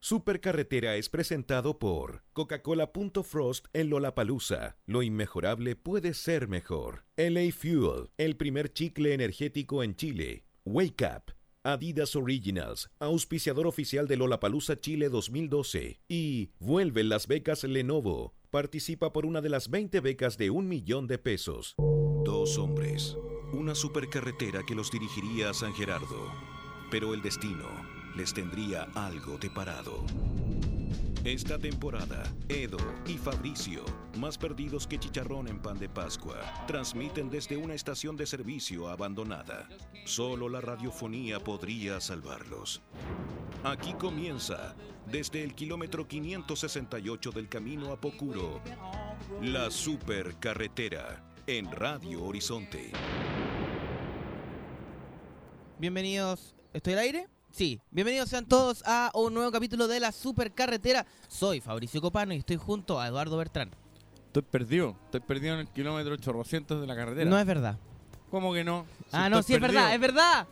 Supercarretera es presentado por Coca-Cola.Frost en Lollapalooza. Lo inmejorable puede ser mejor. LA Fuel, el primer chicle energético en Chile. Wake Up. Adidas Originals, auspiciador oficial de Lollapalooza Chile 2012. Y vuelve las becas Lenovo. Participa por una de las 20 becas de un millón de pesos. Dos hombres. Una supercarretera que los dirigiría a San Gerardo. Pero el destino les tendría algo de parado. Esta temporada, Edo y Fabricio, más perdidos que chicharrón en pan de Pascua, transmiten desde una estación de servicio abandonada. Solo la radiofonía podría salvarlos. Aquí comienza, desde el kilómetro 568 del camino a Pocuro, la supercarretera en Radio Horizonte. Bienvenidos. ¿Estoy al aire? Sí. Bienvenidos sean todos a un nuevo capítulo de la Supercarretera. Soy Fabricio Copano y estoy junto a Eduardo Bertrán. Estoy perdido, estoy perdido en el kilómetro 800 de la carretera. No es verdad. ¿Cómo que no? Si ah, no, sí es verdad, es verdad.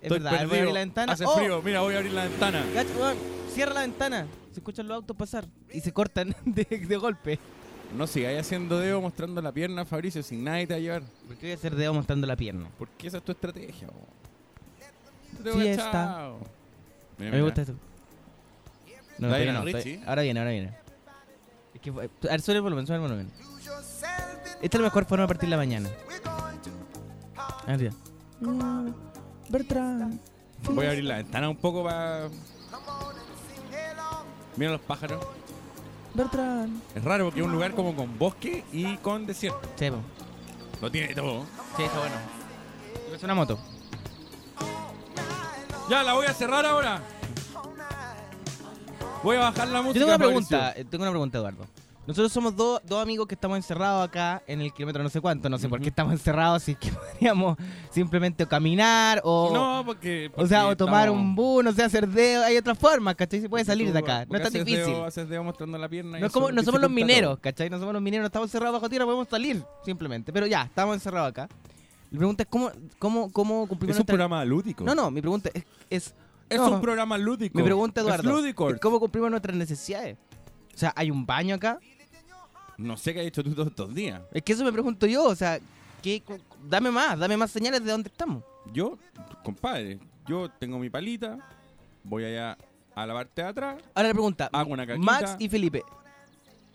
Es Estoy verdad. Voy a perdido. abrir la ventana. Hace ¡Oh! frío, mira, voy a abrir la ventana. Cierra la ventana. Se escuchan los autos pasar y se cortan de, de golpe. No sigáis haciendo dedo mostrando la pierna, Fabricio, sin nadie te va a llevar. ¿Por qué voy a hacer dedo mostrando la pierna? Porque esa es tu estrategia, bo. Fiesta. Mira, me gusta eso. No, no, ahora viene, ahora viene. Es que, fue- a ver, sube el volumen, sube el volumen. Esta es la mejor forma de partir la mañana. Ah, tía. Bertrand. Voy a abrir la ventana un poco para... Mira los pájaros. Bertrand. Es raro porque es un lugar como con bosque y con desierto. Sí, po. Lo tiene todo. sí, está bueno. Es una moto. Ya, la voy a cerrar ahora. Voy a bajar la Yo música. tengo una pregunta, eh, tengo una pregunta, Eduardo. Nosotros somos dos dos amigos que estamos encerrados acá en el kilómetro no sé cuánto, no sé por qué estamos encerrados, así que podríamos simplemente caminar o, No, porque... o sea, o tomar estamos- un bus, no sé, hacer dedo, hay otras formas, ¿cachai? Se puede salir de acá, no es tan difícil. Haces mostrando la pierna. No, es como, no somos los mineros. ¿cachai? No somos los mineros, no estamos encerrados bajo tierra, podemos salir, simplemente. Pero ya, estamos encerrados acá. Mi pregunta es cómo, cómo, cómo cumplimos Es un nuestra- programa lúdico. No, no, mi pregunta es... es Es no, un programa lúdico. Mi pregunta, Es Eduardo, lúdico. es cómo cumplimos nuestras necesidades. O sea, ¿hay un baño acá? No sé qué has hecho tú todos estos días. Es que eso me pregunto yo, o sea, ¿qué, cu- dame más, dame más señales de dónde estamos. Yo, compadre, yo tengo mi palita, voy allá a la parte de atrás, Ahora la pregunta, hago una caquita. Max y Felipe.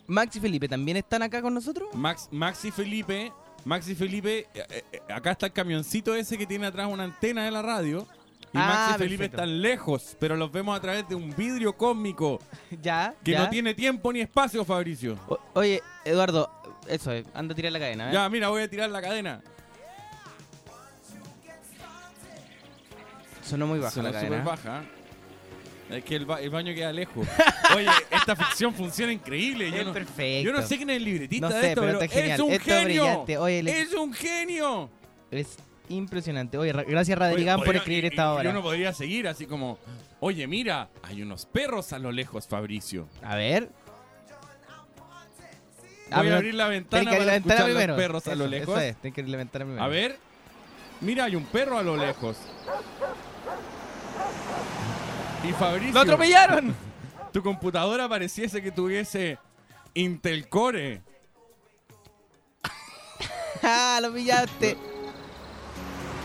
Max y Felipe, ¿también están acá con nosotros? Max, Max y Felipe, Max y Felipe, eh, eh, eh, acá está el camioncito ese que tiene atrás una antena de la radio. Y Ah, Max y Felipe perfecto. están lejos, pero los vemos a través de un vidrio cósmico ya, que ya. no tiene tiempo ni espacio, Fabricio. O- oye, Eduardo, eso es, anda a tirar la cadena, ¿eh? Ya, mira, voy a tirar la cadena. Sonó muy baja la cadena. baja. Es que el, ba- el baño queda lejos. Oye, esta ficción funciona increíble. Yo Es no, perfecto. yo no sé quién es el libretista No de sé, esto, pero pero, es un Esto genio. brillante. Oye, le- Es un genio. Es impresionante. Oye, ra- gracias Radrigán por escribir y- esta obra. Yo no podría seguir así como, oye, mira, hay unos perros a lo lejos, Fabricio. A ver. Ah, Voy pero a abrir la ventana la para ventana escuchar primero. los perros a lo lejos. Eso es, tenés que abrir la ventana primero. A ver, mira, hay un perro a lo lejos. Y Fabricio, ¡Lo atropellaron! tu computadora pareciese que tuviese Intel Core. ¡Ah, lo pillaste!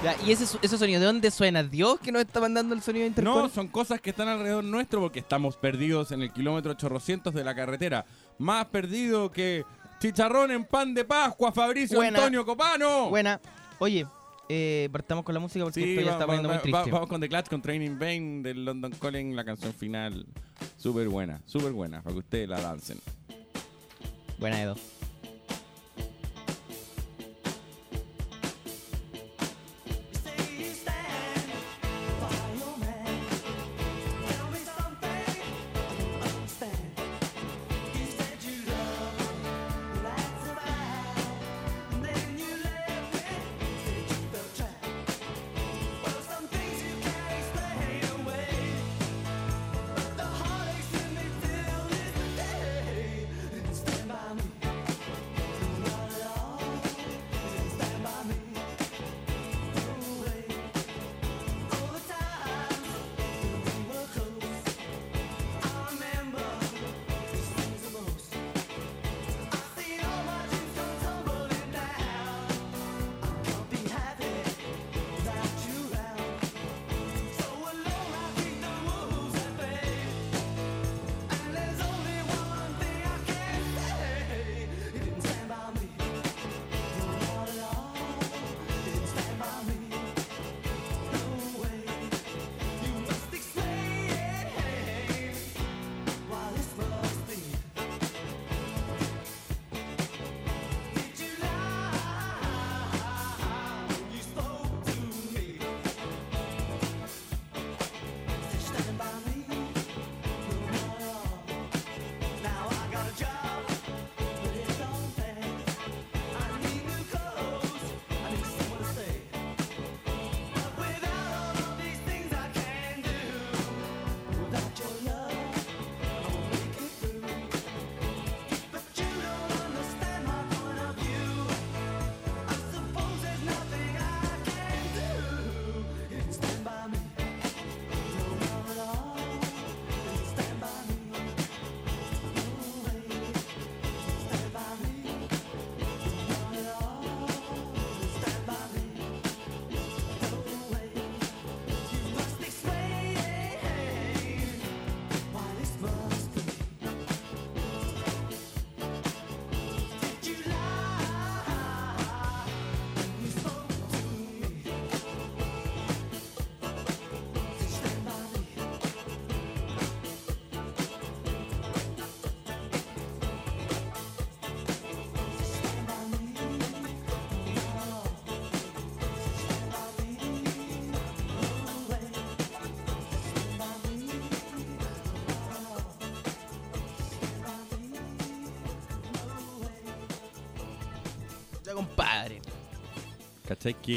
Ya, ¿Y ese, ese sonido de dónde suena? ¿Dios que nos está mandando el sonido de intercore? No, son cosas que están alrededor nuestro porque estamos perdidos en el kilómetro 800 de la carretera. Más perdido que chicharrón en pan de Pascua, Fabricio Buena. Antonio Copano. Buena. Oye, eh, partamos con la música porque Sí, esto ya está poniendo muy va- vamos con The Clash, con Training Bane del London Calling, la canción final. Súper buena, súper buena, para que ustedes la dancen. Buena, Edo.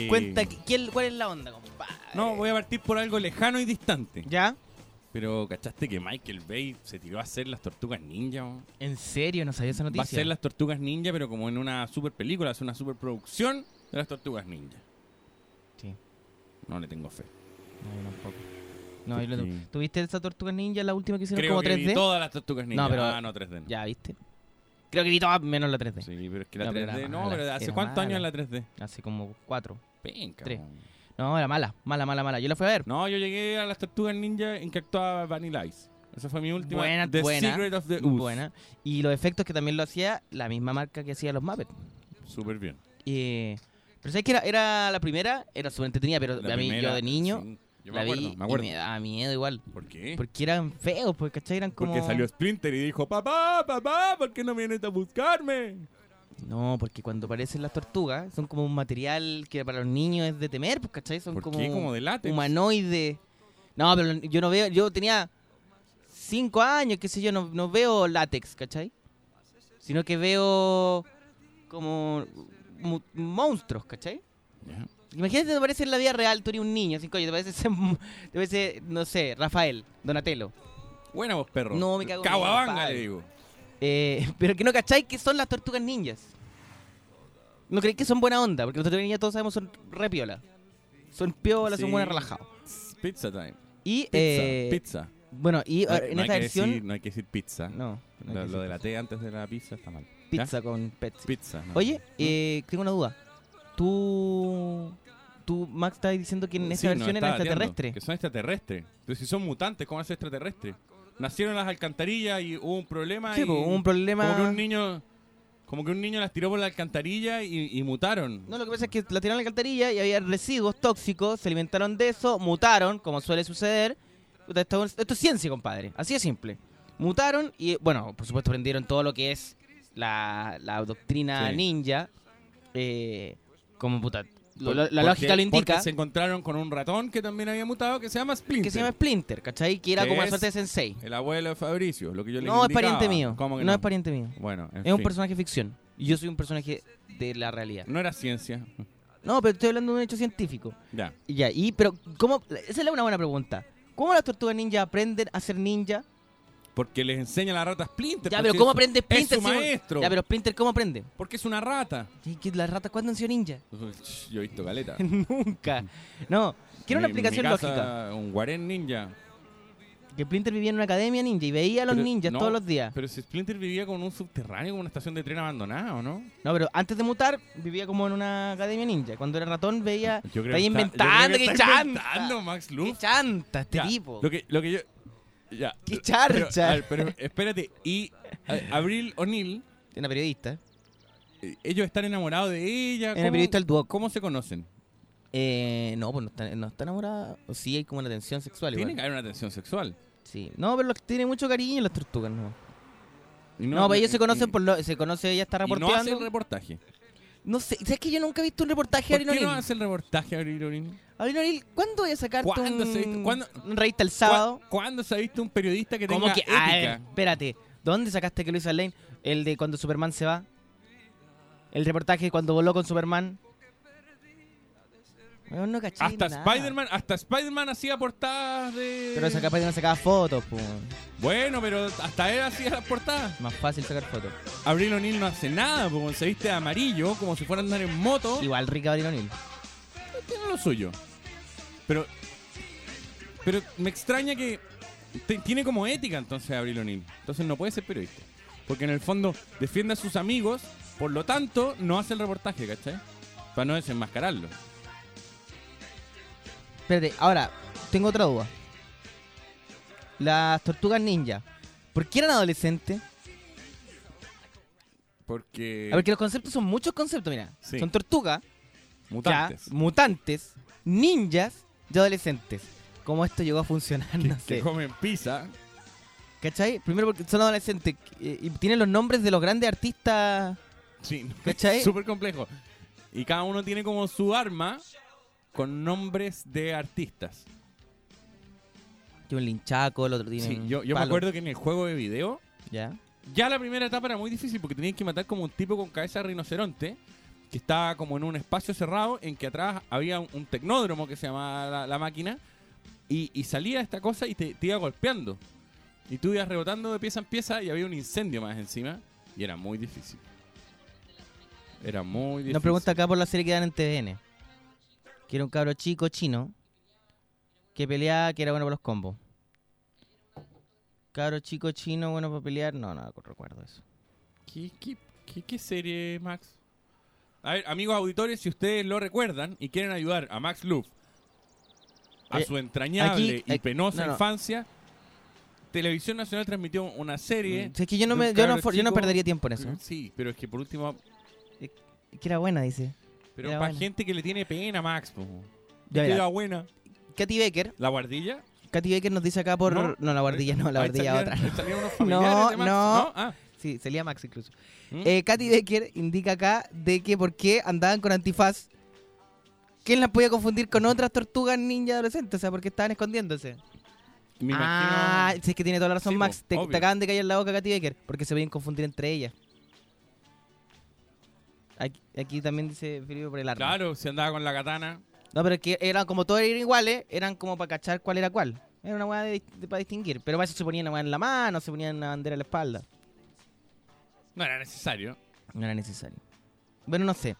Cuenta, ¿quién, ¿cuál es la onda, compadre? No, voy a partir por algo lejano y distante. ¿Ya? Pero, ¿cachaste que Michael Bay se tiró a hacer las tortugas ninja? weón? ¿En serio? No sabía esa noticia. Va a hacer las tortugas ninja, pero como en una super película, hace una super producción de las tortugas ninja. Sí. No le tengo fe. No, yo tampoco. No, yo lo- Sí. ¿Tuviste esa tortuga ninja, la última que hicieron Creo como que 3D? vi todas las tortugas ninja. No, pero- Ah, no, 3D. no. Ya, ¿viste? Creo que vi todas menos la 3D. Sí, pero es que la No, pero 3D... era no, mala, pero ¿hace cuántos años la 3D? Hace como cuatro. Penca, Tres. weón. No, era mala, mala, mala, mala. Yo la fui a ver. No, yo llegué a las tortugas ninja en que actuaba Vanilla Ice. Esa fue mi última. Buena, The buena, Secret of the Ooze. Buena. Y los efectos que también lo hacía la misma marca que hacía los Muppets. Súper bien. Eh, pero sabes que era, era la primera, era súper entretenida, pero La a mí primera, yo de niño sí, yo la me acuerdo, vi me acuerdo. y me daba miedo igual. ¿Por qué? Porque eran feos, porque ¿cachai? Eran como... Porque salió Splinter y dijo, papá, papá, ¿por qué no vienes a buscarme? No, porque cuando aparecen las tortugas son como un material que para los niños es de temer, pues ¿cachai? Son ¿Por como, qué? Como de látex. humanoide. No, pero yo no veo, yo tenía cinco años, qué sé yo, no, no veo látex, ¿cachai? Sino que veo como monstruos, ¿cachai? Ya. Imagínate, te parece en la vida real, tú eres un niño, cinco años, te parece, te parece, no sé, Rafael, Donatello. Buena vos, perro. No, me cago en Caguabanga, le digo. Eh, pero que no cachai que son las tortugas ninjas. No creéis que son buena onda, porque las tortugas ninjas todos sabemos son re piola. Son piola, son Sí. buenas relajados. Pizza time. Y, Pizza. eh, pizza. bueno, y No, no en esta versión, decir- no hay que decir pizza. no, Lo, de la T antes de la pizza está mal. pizza con Pepsi. Pizza. Oye, ¿No? eh, tengo una duda. Tú, tú Max, estabas diciendo que en esta Sí, versión era extraterrestre. Que son extraterrestres. Pero si son mutantes, ¿cómo es extraterrestre? Nacieron en las alcantarillas y hubo un problema Sí, y pues, hubo un problema. como que un niño como que un niño las tiró por la alcantarilla y, y mutaron. No, lo que pasa es que la tiraron a la alcantarilla y había residuos tóxicos, se alimentaron de eso, mutaron, como suele suceder. Esto, esto es ciencia, compadre. Así de simple. Mutaron y, bueno, por supuesto, aprendieron todo lo que es la, la doctrina Sí. ninja. eh, como puta. Por- la la porque- lógica lo indica. Se encontraron con un ratón que también había mutado que se llama Splinter. Que se llama Splinter, ¿cachai? Que era como una suerte de sensei. El abuelo de Fabricio, lo que yo le No es pariente mío. ¿Cómo que no, no? es pariente mío. Bueno, en Es un personaje ficción. Y yo soy un personaje de la realidad. No era ciencia. No, pero estoy hablando de un hecho científico. Ya. Y Ya, y pero ¿cómo? Esa es una buena pregunta. ¿Cómo las tortugas ninja aprenden a ser ninja? Porque les enseña la rata Splinter. Ya, pero ¿cómo es aprende Splinter? Es su si- maestro. Ya, pero Splinter, ¿cómo aprende? Porque es una rata. ¿Y que las ratas cuándo han sido ninja? Yo he visto caleta. Nunca. No, quiero una Mi- mi explicación casa, lógica. Un guarén ninja. Que Splinter vivía en una academia ninja y veía a los Pero- ninjas no, todos los días. Pero si Splinter vivía con un subterráneo, con una estación de tren abandonada, ¿o no? No, pero antes de mutar, vivía como en una academia ninja. Cuando era ratón, veía. Yo Está creo que está- inventando, yo creo que está chanta. inventando, Max ¡Qué chanta este Ya, tipo! Lo que, lo que yo. Ya. ¡Qué Pero, charcha! a ver, pero espérate. Y Abril O'Neill, Una periodista. eh, ellos están enamorados de ella. Una ¿cómo- periodista del Duoc. ¿Cómo se conocen? Eh, no, pues no está, no está enamorada. O sí hay como una tensión sexual Tiene igual. que haber una tensión sexual. Sí. No, pero los- tiene mucho cariño las tortugas, no. Y No, pues ellos se conocen por lo, se conoce, ella está y no hace el reportaje. No sé, ¿sabes que yo nunca he visto un reportaje de ¿Por Abril qué no hace el reportaje Abril O'Neill? Abril O'Neill, ¿cuándo voy a sacarte ¿Cuándo un, se ha visto- cuándo- un revista el sábado? ¿Cu- ¿Cuándo se ha visto un periodista que ¿Cómo tenga que? A ver, ética? espérate. ¿Dónde sacaste que Luis Lane? El de cuando Superman se va. El reportaje cuando voló con Superman. Weón, no caché Hasta nada. Spider-Man, hasta Spider-Man hacía portadas de. Pero esa capaz no sacaba fotos, pues. Bueno, pero hasta él hacía las portadas. Más fácil sacar fotos. Abril O'Neill no hace nada, porque se viste de amarillo, como si fuera a andar en moto. Igual rica Abril O'Neill. Tiene lo suyo. Pero. Pero me extraña que. te- tiene como ética entonces Abril O'Neill. Entonces no puede ser periodista. Porque en el fondo defiende a sus amigos, por lo tanto, no hace el reportaje, ¿cachai? Para no desenmascararlo. Espérate, ahora, tengo otra duda. Las tortugas ninja. ¿Por qué eran adolescentes? Porque. A ver, que los conceptos son muchos conceptos, mira. Sí. Son tortugas, mutantes. ya, mutantes, ninjas y adolescentes. ¿Cómo esto llegó a funcionar? que, No que sé. comen pizza. ¿Cachai? Primero porque son adolescentes eh, y tienen los nombres de los grandes artistas. Sí, ¿Cachai? súper complejo. Y cada uno tiene como su arma con nombres de artistas. Que un linchaco, el otro tiene. Sí, yo, yo me acuerdo que en el juego de video, Ya. ya la primera etapa era muy difícil porque tenías que matar como un tipo con cabeza de rinoceronte. Que estaba como en un espacio cerrado en que atrás había un, un tecnódromo que se llamaba la, la máquina y, y salía esta cosa y te, te iba golpeando. Y tú ibas rebotando de pieza en pieza y había un incendio más encima y era muy difícil. Era muy difícil. Nos pregunta acá por la serie que dan en TVN. Que era un cabro chico chino que peleaba, que era bueno para los combos. Cabro chico chino bueno para pelear. No, no recuerdo eso. ¿Qué, qué, qué, qué serie, Max? A ver, amigos auditores, si ustedes lo recuerdan y quieren ayudar a Max Luff a Eh, su entrañable aquí- y aquí- penosa no, no. infancia, Televisión Nacional transmitió una serie. Mm, es que yo no, me, yo, no, for- yo no perdería tiempo en eso. Sí, pero es que por último, Que era buena, dice. pero Era para buena. gente que le tiene pena, Max, po. Ya, Que era buena. Katy Becker. La guardilla. Katy Becker nos dice acá por. No. No, la guardilla no, la guardilla salían- otra. salían unos No, Max, no. Ah, Sí, salía Max incluso. ¿Mm? Eh, Katy Becker indica acá de que por qué andaban con antifaz. ¿Quién las podía confundir con otras tortugas ninja adolescentes? O sea, porque estaban escondiéndose. me imagino. Ah, si es que tiene toda la razón, Sí, Max. Te, acaban de caer en la boca Katy Becker. Porque se podían confundir entre ellas. Aquí, aquí también dice Felipe por el arma. Claro, si andaba con la katana. No, pero es que eran como todos eran iguales, eran como para cachar cuál era cuál. Era una weá para distinguir. Pero para eso se ponían una weá en la mano, se ponían una bandera en la espalda. No era necesario. No era necesario. Bueno, no sé.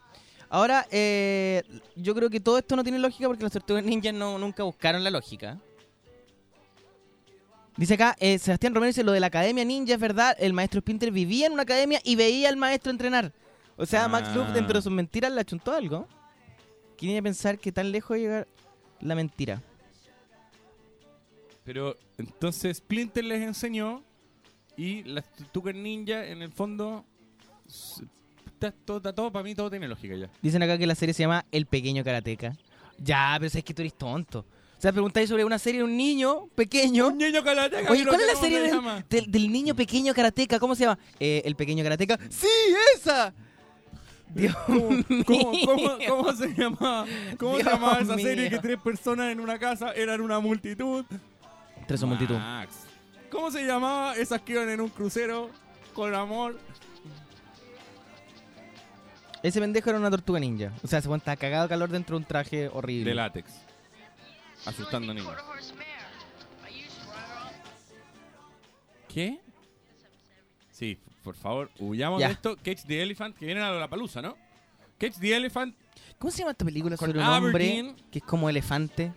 Ahora, eh, yo creo que todo esto no tiene lógica porque los tortugas ninjas no, nunca buscaron la lógica. Dice acá, eh, Sebastián Romero dice lo de la academia ninja, es verdad, el maestro Splinter vivía en una academia y veía al maestro entrenar. O sea, Max Ah. Luff dentro de sus mentiras le achuntó algo. ¿Quién iba a pensar que tan lejos a llegar la mentira? Pero entonces Splinter les enseñó y las tortugas ninja en el fondo está todo, está todo para mí todo tiene lógica ya. Dicen acá que la serie se llama El Pequeño Karateka. Ya, pero sabes que tú eres tonto. O sea, preguntáis sobre una serie de un niño pequeño. Un niño karateca. Oye, no ¿cuál es la cómo serie se del, del- del niño pequeño karateka? ¿Cómo se llama? Eh, el pequeño karateka. ¡Sí, esa! Dios ¿Cómo, cómo, cómo- mío. cómo se llamaba? ¿Cómo se llamaba esa serie mío. que tres personas en una casa eran una multitud? Tres son multitud. Max. ¿Cómo se llamaba esas que iban en un crucero con amor? Ese pendejo era una tortuga ninja. O sea, se estaba cagado de calor dentro de un traje horrible. De látex. Asustando niños. ¿Qué? Sí, por favor, huyamos Ya. de esto. Catch the Elephant, que viene a la palusa, ¿no? Catch the Elephant. ¿Cómo se llama esta película Con sobre un hombre Aberdeen. que es como elefante?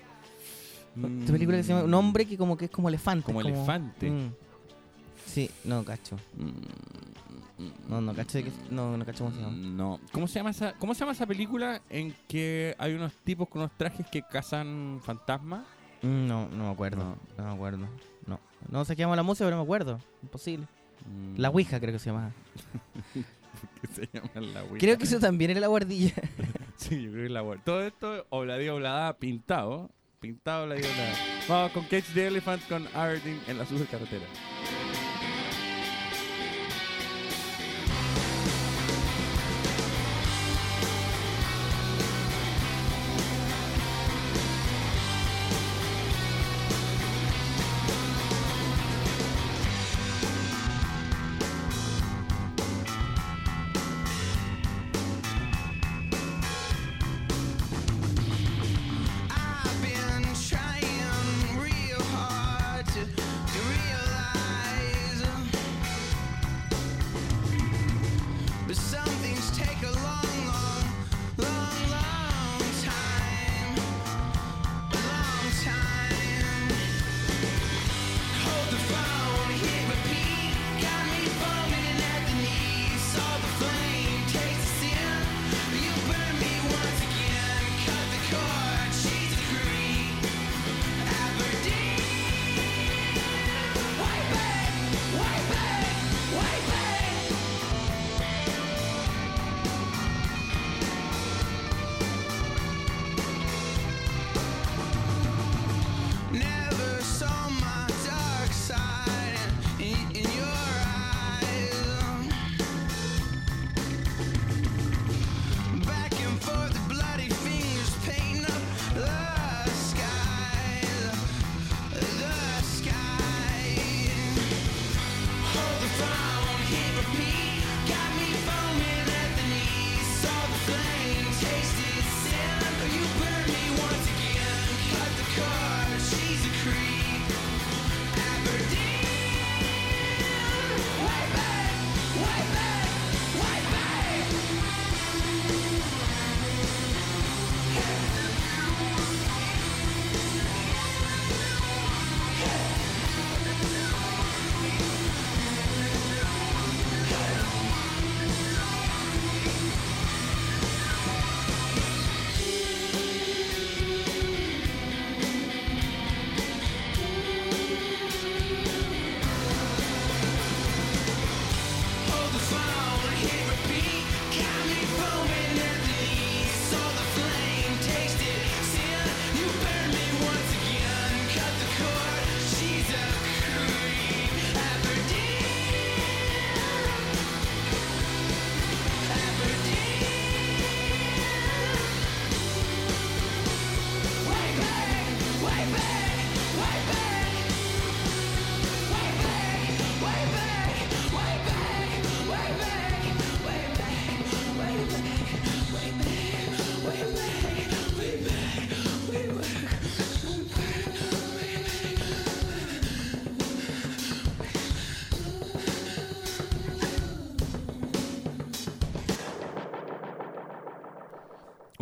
Esta película que se llama Un hombre que como que es como elefante. Como elefante. Mm. Sí, no, cacho. No, no, cacho de que... No, no cacho cómo se llama. No. ¿Cómo se llama esa, cómo se llama esa película en que hay unos tipos con unos trajes que cazan fantasmas? Mm, No, no me acuerdo. No, me acuerdo. No. No sé qué llama la música, pero no me acuerdo. Imposible. Mm. La Ouija creo que se llama. se llama la Ouija. Creo que eso también era la guardilla. Sí, yo creo que la Ouija. Todo esto, obladía, oblada, pintado. Pintado, obladía, oblada. Vamos con Catch the Elephant con Aberdeen en la supercarretera.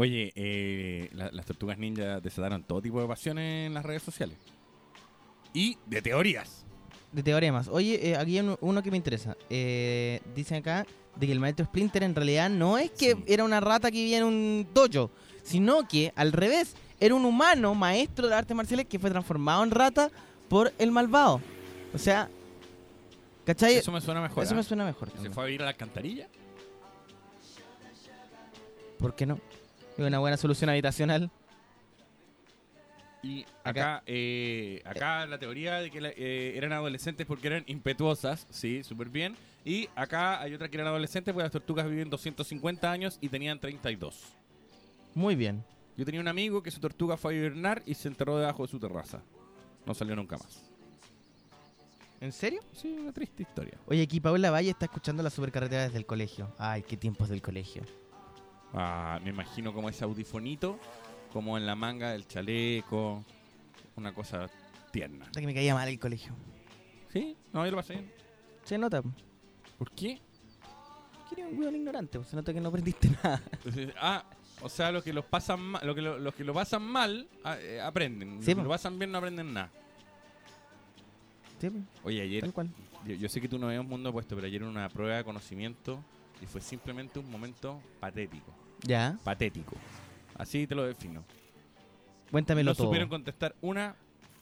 Oye, eh, la- las tortugas ninja desataron todo tipo de pasiones en las redes sociales. Y de teorías. De teoremas. Oye, eh, aquí hay uno, uno que me interesa. Eh, dicen acá de que el maestro Splinter en realidad no es que Sí. era una rata que vivía en un dojo, sino que al revés, era un humano maestro de artes marciales que fue transformado en rata por el malvado. O sea, ¿cachai? Eso me suena mejor. Eso ¿ah? me suena mejor. ¿Se también. fue a vivir a la alcantarilla? ¿Por qué no? Es una buena solución habitacional. Y acá, eh, acá la teoría de que la- eh, eran adolescentes porque eran impetuosas, sí, súper bien. Y acá hay otra que eran adolescentes porque las tortugas viven 250 años y tenían 32. Muy bien. Yo tenía un amigo que su tortuga fue a hibernar y se enterró debajo de su terraza. No salió nunca más. ¿En serio? Sí, una triste historia. Oye, aquí Paula Valle está escuchando la supercarretera desde el colegio. Ay, qué tiempos del colegio. Ah, me imagino como ese audifonito, como en la manga del chaleco, una cosa tierna. Hasta que me caía mal el colegio. ¿Sí? No, yo lo pasé bien. Se nota. ¿Por qué? Que eres un weón ignorante, se nota que no aprendiste nada. Entonces, ah, o sea, los que los pasan mal, lo que lo- los que lo pasan mal ah, eh, aprenden. Los Sí, que po. lo pasan bien no aprenden nada. Sí, Oye, ayer, tal cual. yo, yo sé que tú no ves un mundo opuesto, pero ayer era una prueba de conocimiento y fue simplemente un momento patético. Ya, Patético. Así te lo defino. cuéntamelo no todo. supieron contestar una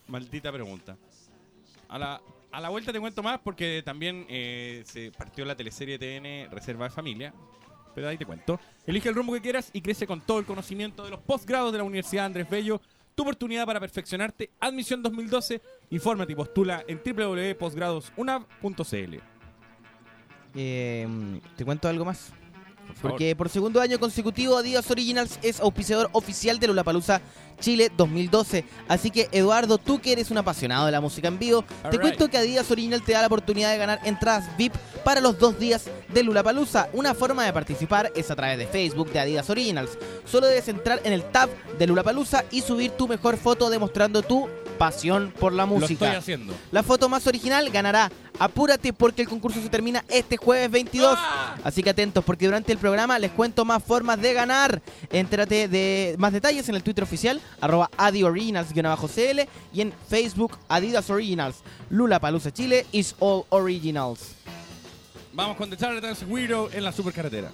maldita pregunta. A la, a la vuelta te cuento más porque también eh, se partió la teleserie TN Reserva de Familia. Pero ahí te cuento. Elige el rumbo que quieras y crece con todo el conocimiento de los posgrados de la Universidad Andrés Bello. Tu oportunidad para perfeccionarte. Admisión 2012. Infórmate y postula en www.posgradosuna.cl. Eh, ¿Te cuento algo más? Por. Porque por segundo año consecutivo Adidas Originals es auspiciador oficial de Lollapalooza Chile 2012. Así que Eduardo, tú que eres un apasionado de la música en vivo, te cuento que Adidas Original te da la oportunidad de ganar entradas VIP para los dos días de Lollapalooza. Una forma de participar es a través de Facebook de Adidas Originals. Solo debes entrar en el tab de Lollapalooza y subir tu mejor foto demostrando tu pasión por la Lo estoy música. haciendo. La foto más original ganará. Apúrate porque el concurso se termina este jueves 22. ¡Ah! Así que atentos porque durante el programa les cuento más formas de ganar. Entérate de más detalles en el Twitter oficial, arroba adioriginals-cl y en Facebook Adidas Originals. Lula Palusa Chile is all originals. Vamos con The Charlie Dance Weirdo en la supercarretera.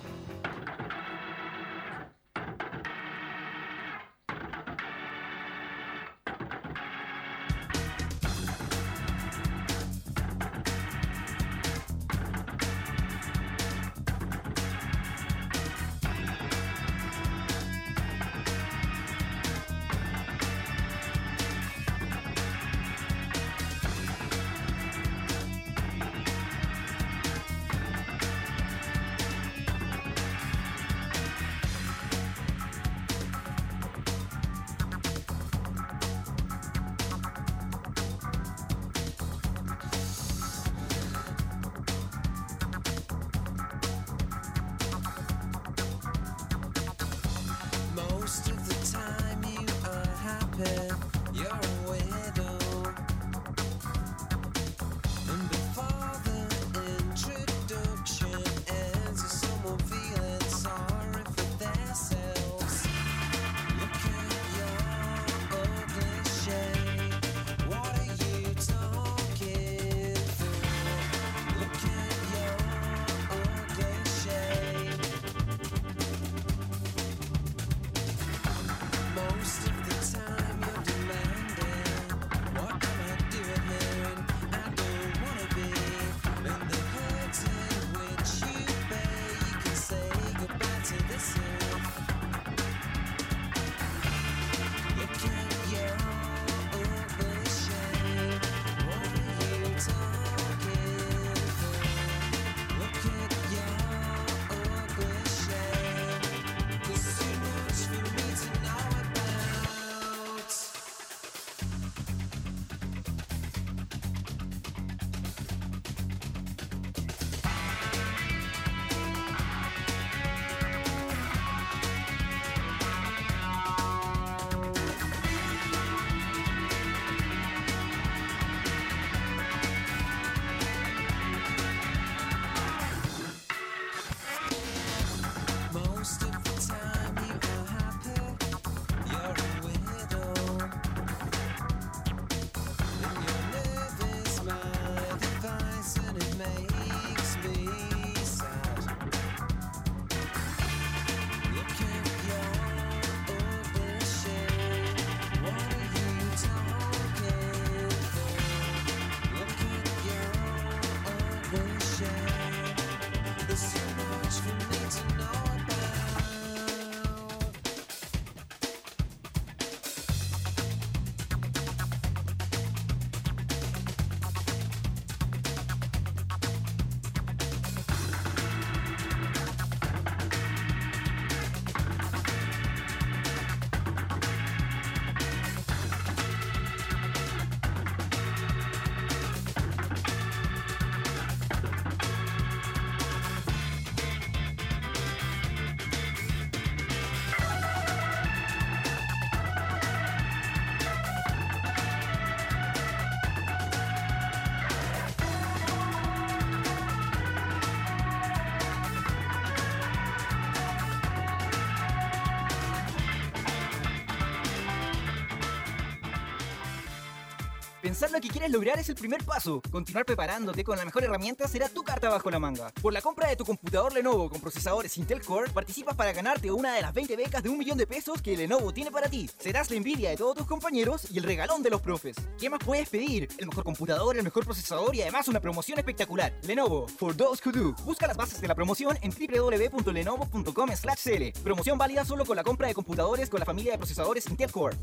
Lo que quieres lograr es el primer paso. Continuar preparándote con la mejor herramienta será tu carta bajo la manga. Por la compra de tu computador Lenovo con procesadores Intel Core, participas para ganarte una de las 20 becas de un millón de pesos que Lenovo tiene para ti. Serás la envidia de todos tus compañeros y el regalón de los profes. ¿Qué más puedes pedir? El mejor computador, el mejor procesador y además una promoción espectacular. Lenovo, for those who do. Busca las bases de la promoción en www.lenovo.com/cl. Promoción válida solo con la compra de computadores con la familia de procesadores Intel Core.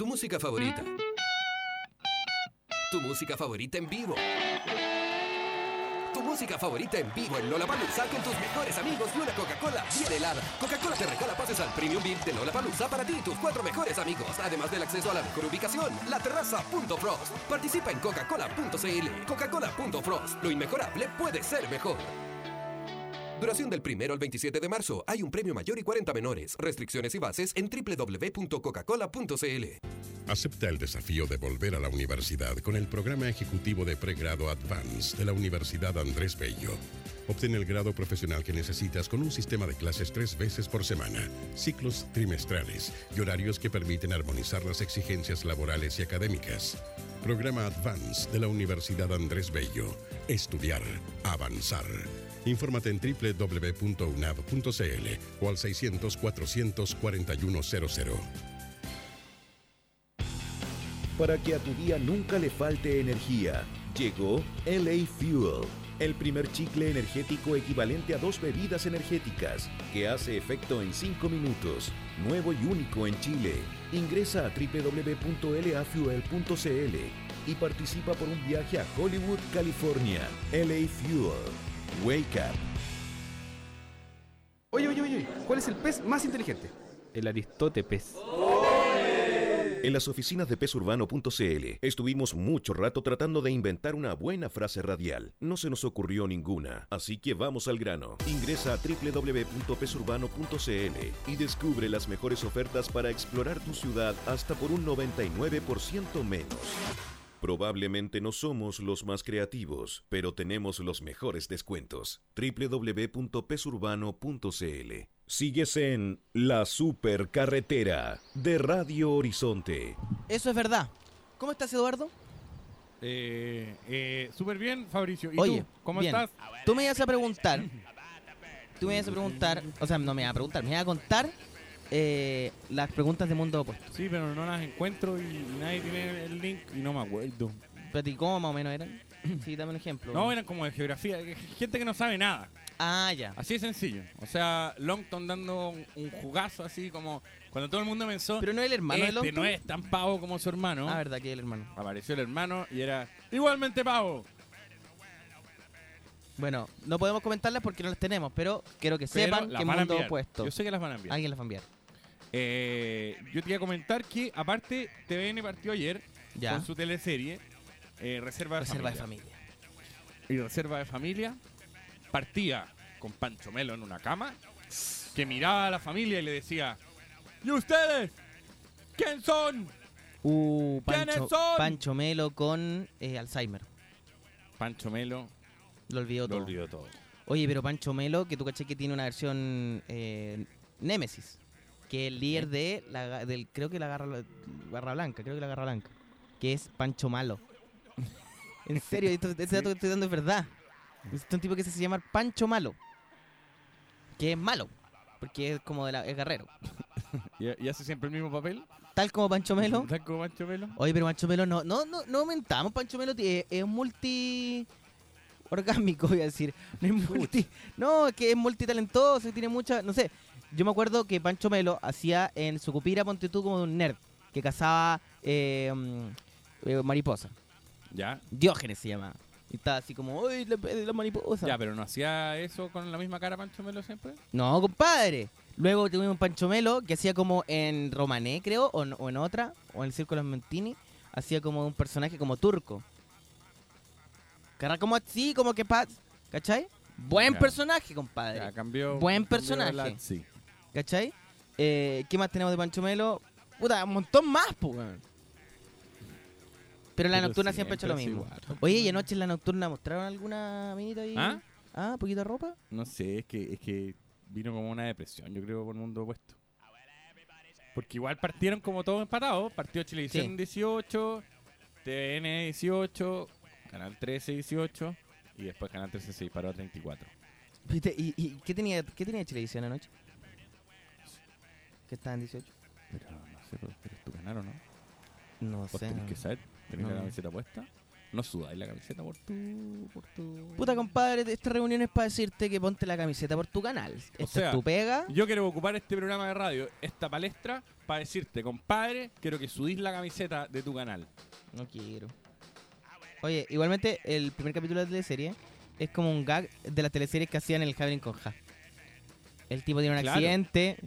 Tu música favorita. Tu música favorita en vivo. Tu música favorita en vivo en Lollapalooza con tus mejores amigos y una Coca-Cola bien helada. Coca-Cola te regala pases al Premium VIP de Lollapalooza para ti y tus cuatro mejores amigos, además del acceso a la mejor ubicación, la terraza.frost. Participa en coca-cola.cl. Coca-Cola.frost. Lo inmejorable puede ser mejor. Duración del primero al 27 de marzo. Hay un premio mayor y 40 menores. Restricciones y bases en www.coca-cola.cl. Acepta el desafío de volver a la universidad con el programa ejecutivo de pregrado Advance de la Universidad Andrés Bello. Obtén el grado profesional que necesitas con un sistema de clases tres veces por semana, ciclos trimestrales y horarios que permiten armonizar las exigencias laborales y académicas. Programa Advance de la Universidad Andrés Bello. Estudiar, avanzar. Infórmate en www.unab.cl o al 600 400 4100. Para que a tu día nunca le falte energía, llegó LA Fuel, el primer chicle energético equivalente a dos bebidas energéticas, que hace efecto en 5 minutos, nuevo y único en Chile. Ingresa a www.lafuel.cl y participa por un viaje a Hollywood, California. LA Fuel. Wake up. Oye, oye, oye, ¿cuál es el pez más inteligente? El Aristote pez. En las oficinas de pesurbano.cl estuvimos mucho rato tratando de inventar una buena frase radial. No se nos ocurrió ninguna, así que vamos al grano. Ingresa a www.pesurbano.cl y descubre las mejores ofertas para explorar tu ciudad hasta por un 99% menos. Probablemente no somos los más creativos, pero tenemos los mejores descuentos. www.pesurbano.cl Sigues en La Supercarretera de Radio Horizonte. Eso es verdad. ¿Cómo estás, Eduardo? Eh, eh, Súper bien, Fabricio. ¿Y Oye, tú? ¿Cómo bien. estás? Tú me ibas a preguntar. Tú me ibas a preguntar. O sea, no me ibas a preguntar, me ibas a contar eh, las preguntas de mundo opuesto. Sí, pero no las encuentro y nadie tiene el link y no me acuerdo. Pero, ¿y ¿Cómo más o menos eran? Sí, dame un ejemplo. No, eran como de geografía. Gente que no sabe nada. Ah, ya. Así de sencillo. O sea, Longton dando un, un jugazo así como cuando todo el mundo pensó. Pero no es el hermano de este Longton. no es tan pavo como su hermano. Ah, verdad que es el hermano. Apareció el hermano y era igualmente pavo. Bueno, no podemos comentarlas porque no las tenemos, pero quiero que Pero sepan que mundo enviar. opuesto. Yo sé que las van a enviar. Alguien las va a enviar. Eh, yo te iba a comentar que, aparte, TVN partió ayer Ya. con su teleserie eh, Reserva de Reserva de Familia. familia. Y Reserva de Familia partía con Pancho Melo en una cama que miraba a la familia y le decía: ¿Y ustedes? ¿Quién son? Uh, ¿Quiénes Pancho, son? Pancho Melo con eh, Alzheimer. Pancho Melo Lo olvidó lo todo. olvidó todo. Oye, pero Pancho Melo, que tú caché que tiene una versión eh, Némesis, que es el líder de la, del, creo que la garra, garra blanca, creo que la garra blanca, que es Pancho Malo. en serio, esto- ese dato que estoy dando es verdad. Es un tipo que se hace llamar Pancho Malo, que es malo, porque es como de la, es guerrero. ¿Y, y hace siempre el mismo papel? Tal como Pancho Melo. ¿Tal como Pancho Melo? Oye, pero Pancho Melo no, no, no, no aumentamos. Pancho Melo es, es multi orgánico, voy a decir. No es multi. No, es que es multitalentoso y tiene mucha. No sé. Yo me acuerdo que Pancho Melo hacía en su cupira, ponte tú, como de un nerd que cazaba eh, mm, eh, mariposa. Ya. Diógenes se llama. Y estaba así como, ¡ay, la, la mariposa! Ya, pero no hacía eso con la misma cara Pancho Melo siempre. No, compadre. Luego tuvimos un Pancho Melo que hacía como en Romané, creo, o en, o en otra, o en el Círculo Mentini, hacía como un personaje como turco. Era como así, como que paz, ¿cachai? Buen Ya. personaje, compadre. Ya, cambió. Buen cambió personaje. la- sí. ¿Cachai? Eh, ¿Qué más tenemos de Pancho Melo? Puta, un montón más, pues. weón. Pero la Pero nocturna siempre ha hecho lo mismo. igual. Oye, ¿y anoche en la nocturna mostraron alguna minita ahí? ¿Ah? Ah, poquita ropa. No sé, es que, es que vino como una depresión, yo creo, por el mundo opuesto. Porque igual partieron como todos empatados. Partió Chilevisión Sí. 18, TN 18, Canal 13 18 y después Canal 13 se disparó a 34. ¿Viste? ¿Y, y qué tenía qué tenía Televisión anoche? ¿Qué estaba en 18? Pero no sé, pero ¿es tu canal o no? No Vos sé. tenés que saber. ¿Tenés No. la camiseta puesta? No sudáis la camiseta por tu... Por tu... Puta compadre, esta reunión es para decirte que ponte la camiseta por tu canal. Esta sea, es tu pega. Yo quiero ocupar este programa de radio, esta palestra, para decirte, compadre, quiero que sudís la camiseta de tu canal. No quiero. Oye, igualmente el primer capítulo de la teleserie es como un gag de las teleseries que hacían en el Javelin con Ja. El tipo tiene un Claro. accidente,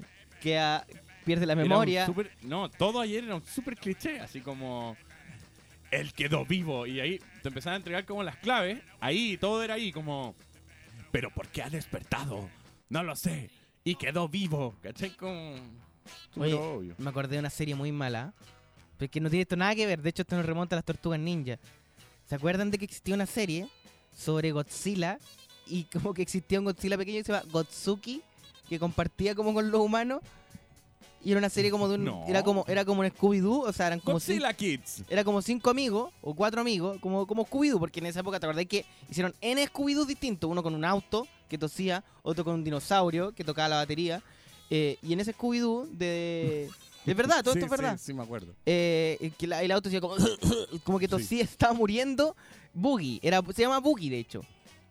queda, pierde la memoria. no, todo ayer era un súper cliché, así como... Él quedó vivo y ahí te empezaban a entregar como las claves. Ahí, todo era ahí como... Pero ¿por qué ha despertado? No lo sé. Y quedó vivo. ¿Cachai? Como... Oye, obvio. me acordé de una serie muy mala. Pero que no tiene esto nada que ver. De hecho, esto nos remonta a las tortugas ninja. ¿Se acuerdan de que existía una serie sobre Godzilla? Y como que existía un Godzilla pequeño que se llama Gotsuki, que compartía como con los humanos. Y era una serie como de un. No. Era como, era como un Scooby-Doo. O sea, eran como cinco, Kids. era como cinco amigos o cuatro amigos, como, como Scooby-Doo, porque en esa época te acordás que hicieron N Scooby-Doo distintos, uno con un auto que tosía, otro con un dinosaurio que tocaba la batería, eh, y en ese Scooby-Doo de... Es verdad, todo Sí, esto es verdad. Sí, sí, me acuerdo. Eh, que la- el auto hacía como, como que tosía, estaba muriendo. Boogie, era, se llama Boogie de hecho.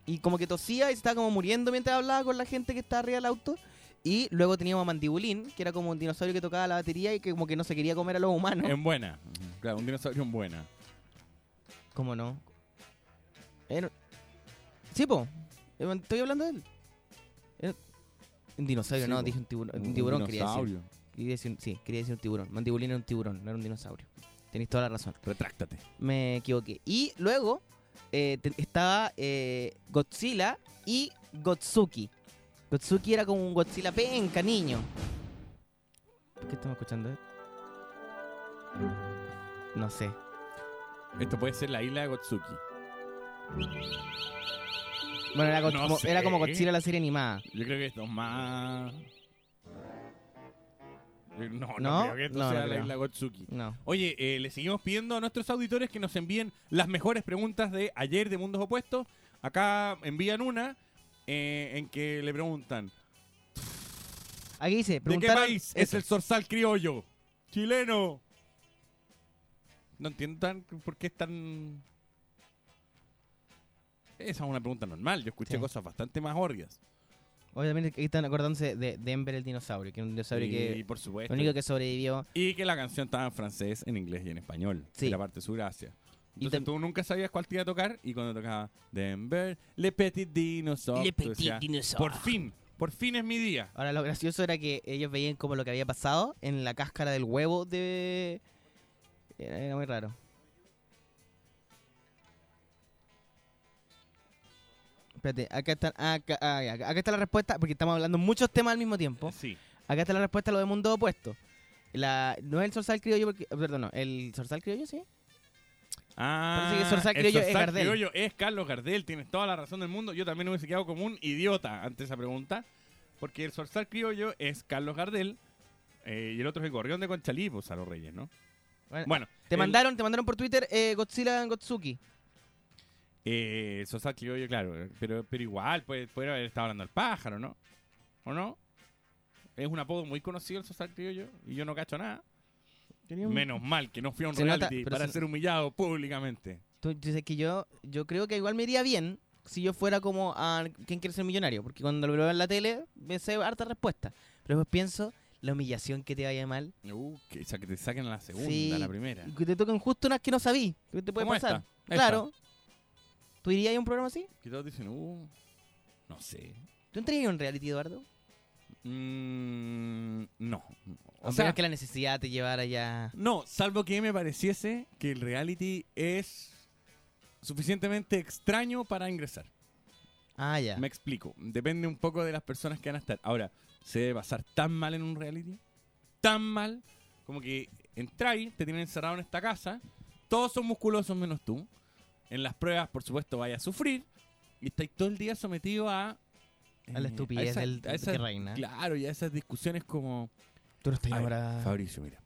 Y como que tosía y se estaba como muriendo mientras hablaba con la gente que estaba arriba del auto. Y luego teníamos a Mandibulín, que era como un dinosaurio que tocaba la batería y que como que no se quería comer a los humanos. En buena. Claro, un dinosaurio en buena. ¿Cómo no? Era- Sí, po. Eh, Estoy hablando de él. Era- Un dinosaurio, Sí, no, po. dije un tiburón. Un, Un tiburón quería decir. dinosaurio. Quería decir sí, quería decir un tiburón. Mandibulín era un tiburón, no era un dinosaurio. Tenéis toda la razón. Retráctate. Me equivoqué. Y luego eh, estaba eh, Godzilla y Gotsuki. Gotsuki era como un Godzilla penca, niño. ¿Por qué estamos escuchando esto? No sé. Esto puede ser la isla de Gotsuki. Bueno, era, Go- No como, era como Godzilla la serie animada. Yo creo que esto es más. Eh, No, no, ¿No? creo que esto No, no sea la creo. isla Gotsuki. Oye, eh, le seguimos pidiendo a nuestros auditores que nos envíen las mejores preguntas de ayer de Mundos Opuestos. Acá envían una eh, en que le preguntan: Aquí dice, ¿De qué país es el zorzal criollo? Chileno. No entiendo tan- por qué es tan. Esa es una pregunta normal. Yo escuché Sí. cosas bastante más orgas. Obviamente aquí están acordándose de Denver el dinosaurio, que es un dinosaurio Y, que por supuesto. lo único que sobrevivió. Y que la canción estaba en francés, en inglés y en español. Sí. Era parte de su gracia. Y Entonces tam- tú nunca sabías cuál te iba a tocar y cuando tocaba Denver, Le Petit Dinosaur. Le Petit decías, Dinosaur. Por fin, por fin es mi día. Ahora lo gracioso era que ellos veían como lo que había pasado en la cáscara del huevo de... Era muy raro. Espérate, acá está, acá, ah, ya, acá está la respuesta, porque estamos hablando muchos temas al mismo tiempo. Sí. Acá está la respuesta a lo de mundo opuesto. La, no es el zorzal criollo, porque, perdón, no, el zorzal criollo, sí. Ah, Parece que el Criollo es Zorzal Gardel. Criollo es Carlos Gardel, tienes toda la razón del mundo. Yo también hubiese quedado como un idiota ante esa pregunta. Porque el Zorzal Criollo es Carlos Gardel eh, y el otro es el Gorrión de Conchalí, pues a los Reyes, ¿no? Bueno, Bueno, te el- mandaron, te mandaron por Twitter eh, Godzilla Gotsuki. Eh, Zorzal Criollo, claro. Pero, pero igual, pues, puede haber estado hablando al pájaro, ¿no? ¿O no? Es un apodo muy conocido el Zorzal Criollo y yo no cacho nada. Menos mal que no fui a un Se nota, reality pero para se- ser humillado públicamente. Tú dices que yo, yo creo que igual me iría bien si yo fuera como a ¿Quién quiere ser millonario? Porque cuando lo veo en la tele me sé harta respuesta. Pero después pienso la humillación que te vaya mal. Uh, que, sa- que te saquen a la segunda, Sí, la primera. Y que te toquen justo unas que no sabí. ¿Qué te puede ¿Cómo pasar? Esta. Claro. ¿Tú irías a un programa así? Todos dicen, uh, no sé. ¿Tú entrarías en un reality, Eduardo? Mm, no. O O sea, sea, que la necesidad te llevara ya... no, salvo que me pareciese que el reality es suficientemente extraño para ingresar. Ah, ya. Me explico. Depende un poco de las personas que van a estar. Ahora, ¿se debe pasar tan mal en un reality? Tan mal como que entráis, te tienen encerrado en esta casa, todos son musculosos menos tú. En las pruebas, por supuesto, vaya a sufrir y estáis todo el día sometido a... A la eh, estupidez esa- del- a esas- que reina. Claro, y a esas discusiones como... Tú no estás A ver, enamorada. Fabricio, mira.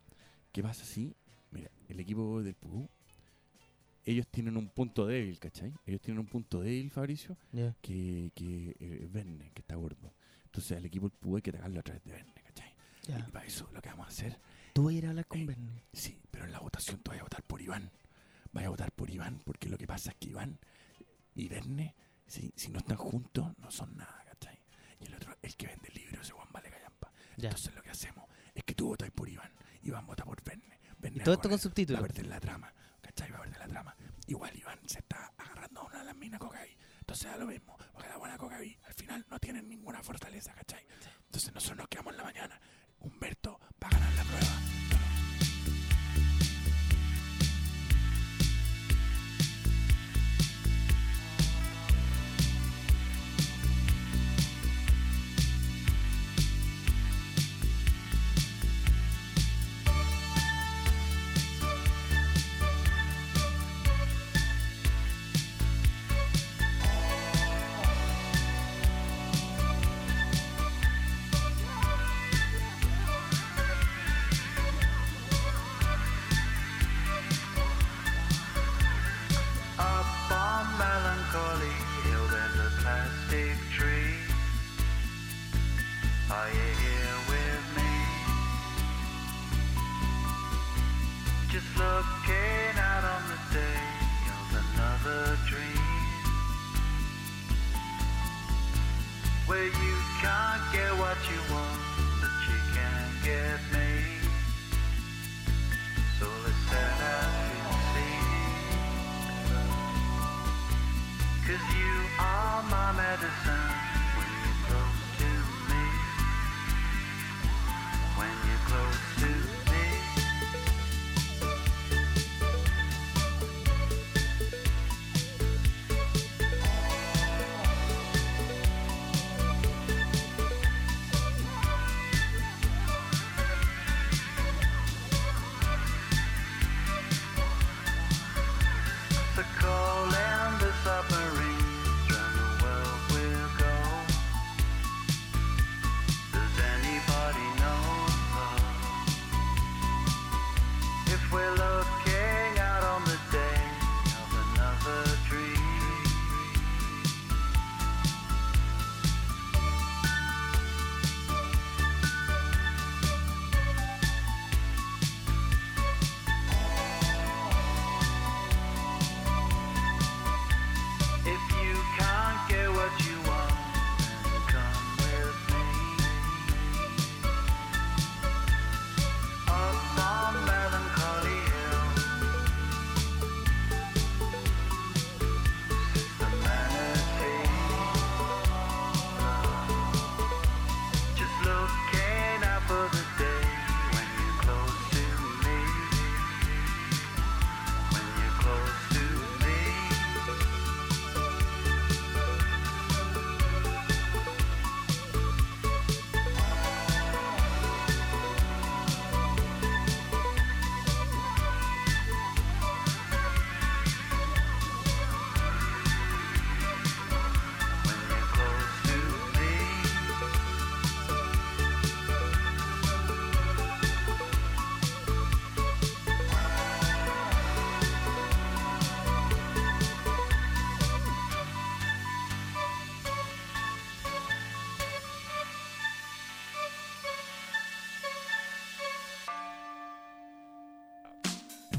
¿Qué pasa si, mira, el equipo del Pugú, ellos tienen un punto débil, ¿cachai? Ellos tienen un punto débil, Fabricio, Ya. que, que eh, Verne, que está gordo. Entonces al equipo del Pugú hay que atacarlo a través de Verne, ¿cachai? Ya. Y para eso lo que vamos a hacer, Tú vas a ir a hablar con Eh, Verne. sí, pero en la votación tú vas a votar por Iván. Vas a votar por Iván, porque lo que pasa es que Iván y Verne, si, si no están juntos, no son nada, ¿cachai? Y el otro, el que vende libros, ese Juan vale callampa. Ya. Entonces lo que hacemos es que tú votas por Iván, Iván vota por Verne. Verne Y todo esto con subtítulos. Va a perder la trama, ¿cachai? Va a perder la trama. Igual Iván se está agarrando a una de las minas cocaí. Entonces da lo mismo, porque la buena cocaí al final no tienen ninguna fortaleza, ¿cachai? Entonces nosotros nos quedamos en la mañana. Humberto va a ganar la prueba.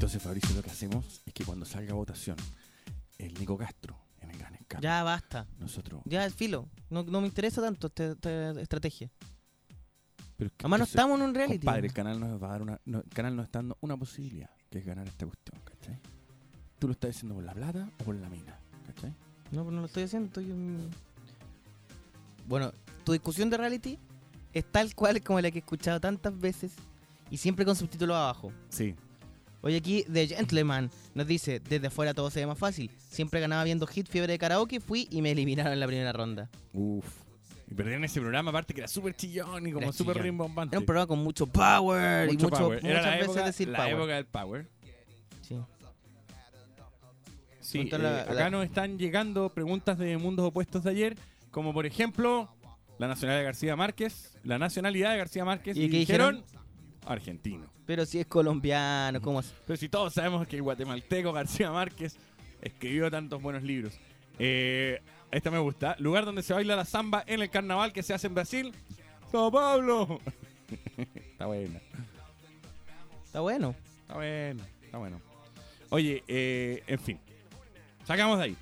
Entonces, Fabricio, lo que hacemos es que cuando salga votación, el Nico Castro en el gran escape, Ya basta. nosotros. Ya, filo. No, no me interesa tanto esta, esta estrategia. Pero es que Además, no entonces, estamos en un reality. Compadre, el canal nos va a dar una. no, el canal nos está dando una posibilidad, que es ganar esta cuestión, ¿cachai? ¿Tú lo estás diciendo por la plata o por la mina? ¿cachai? No, pero no lo estoy haciendo. estoy en- Bueno, tu discusión de reality es tal cual como la que he escuchado tantas veces y siempre con subtítulos abajo. Sí. Hoy aquí The Gentleman nos dice, desde afuera todo se ve más fácil. Siempre ganaba viendo hit, fiebre de karaoke, fui y me eliminaron en la primera ronda. Uf. Y perdieron ese programa, aparte que era súper chillón y como súper rimbombante. Era un programa con mucho power y Mucho mucho, power. Era muchas la veces época, decir la power. época del power. Sí. Sí, eh, la- acá la- nos están llegando preguntas de mundos opuestos de ayer, como por ejemplo, la nacionalidad de García Márquez, la nacionalidad de García Márquez. ¿Y Y, qué dijeron, argentino. Pero si es colombiano, ¿cómo es? Pero si todos sabemos que el guatemalteco García Márquez escribió tantos buenos libros. Eh, esta me gusta. Lugar donde se baila la samba en el carnaval que se hace en Brasil. ¡Sao Pablo! está buena. Está bueno. Está bueno, está bueno. Oye, eh, en fin. Sacamos de ahí.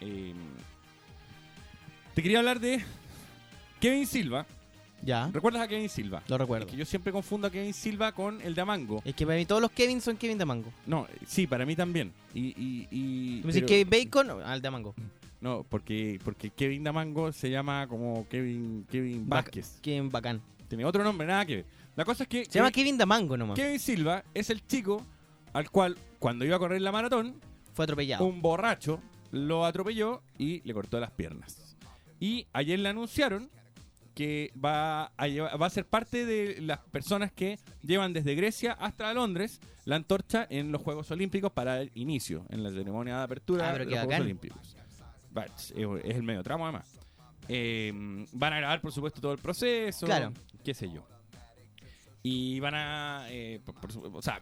Eh, te quería hablar de Kevin Silva. Ya, ¿Recuerdas a Kevin Silva? lo recuerdo. Es que yo siempre confundo a Kevin Silva con el de Amango. Es que para mí todos los Kevin son Kevin de Mango. No, sí, para mí también. Y, y, y- ¿Tú me pero- Kevin Bacon? Al de Mango. No, porque, porque Kevin Damango se llama como Kevin, Kevin Vázquez. Kevin Bacán. Tiene otro nombre, nada que ver. La cosa es que Se llama Kevin, de Mango nomás. Kevin Silva es el chico al cual, cuando iba a correr la maratón, Fue atropellado. un borracho lo atropelló y le cortó las piernas. Y ayer le anunciaron que va a, llevar- va a ser parte de las personas que llevan desde Grecia hasta Londres la antorcha en los Juegos Olímpicos para el inicio, en la ceremonia de apertura Ah, de los Juegos bacán. Olímpicos. Es es el medio tramo además. Eh, van a grabar, por supuesto, todo el proceso. Claro. Qué sé yo. Y van a. eh, por- por su- o sea,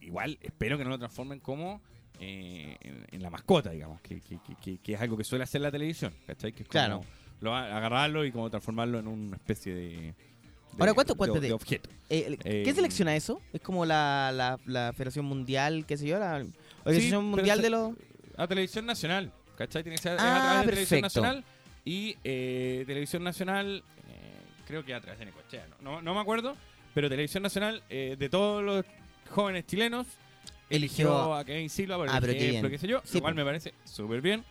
igual espero que no lo transformen como. eh, en, en la mascota, digamos, que, que- que- que- que es algo que suele hacer la televisión, ¿cachai? Que es como Claro. Lo agarrarlo y como transformarlo en una especie de. de- Ahora, ¿cuánto- de- cuánto de objeto. Eh, Eh, ¿Qué selecciona eso? ¿Es como la, la, la Federación Mundial, qué sé yo? La Organización Mundial se- de los... A televisión nacional, ¿cachai? Tiene que ser es Ah, a través de televisión nacional y eh, televisión nacional, creo que a través de Necochea, ¿no? No, no me acuerdo, pero televisión nacional de todos los jóvenes chilenos eligió Eligió- a Kevin Silva por Ah, qué ejemplo, bien. qué sé yo, Sí, po. me parece súper bien.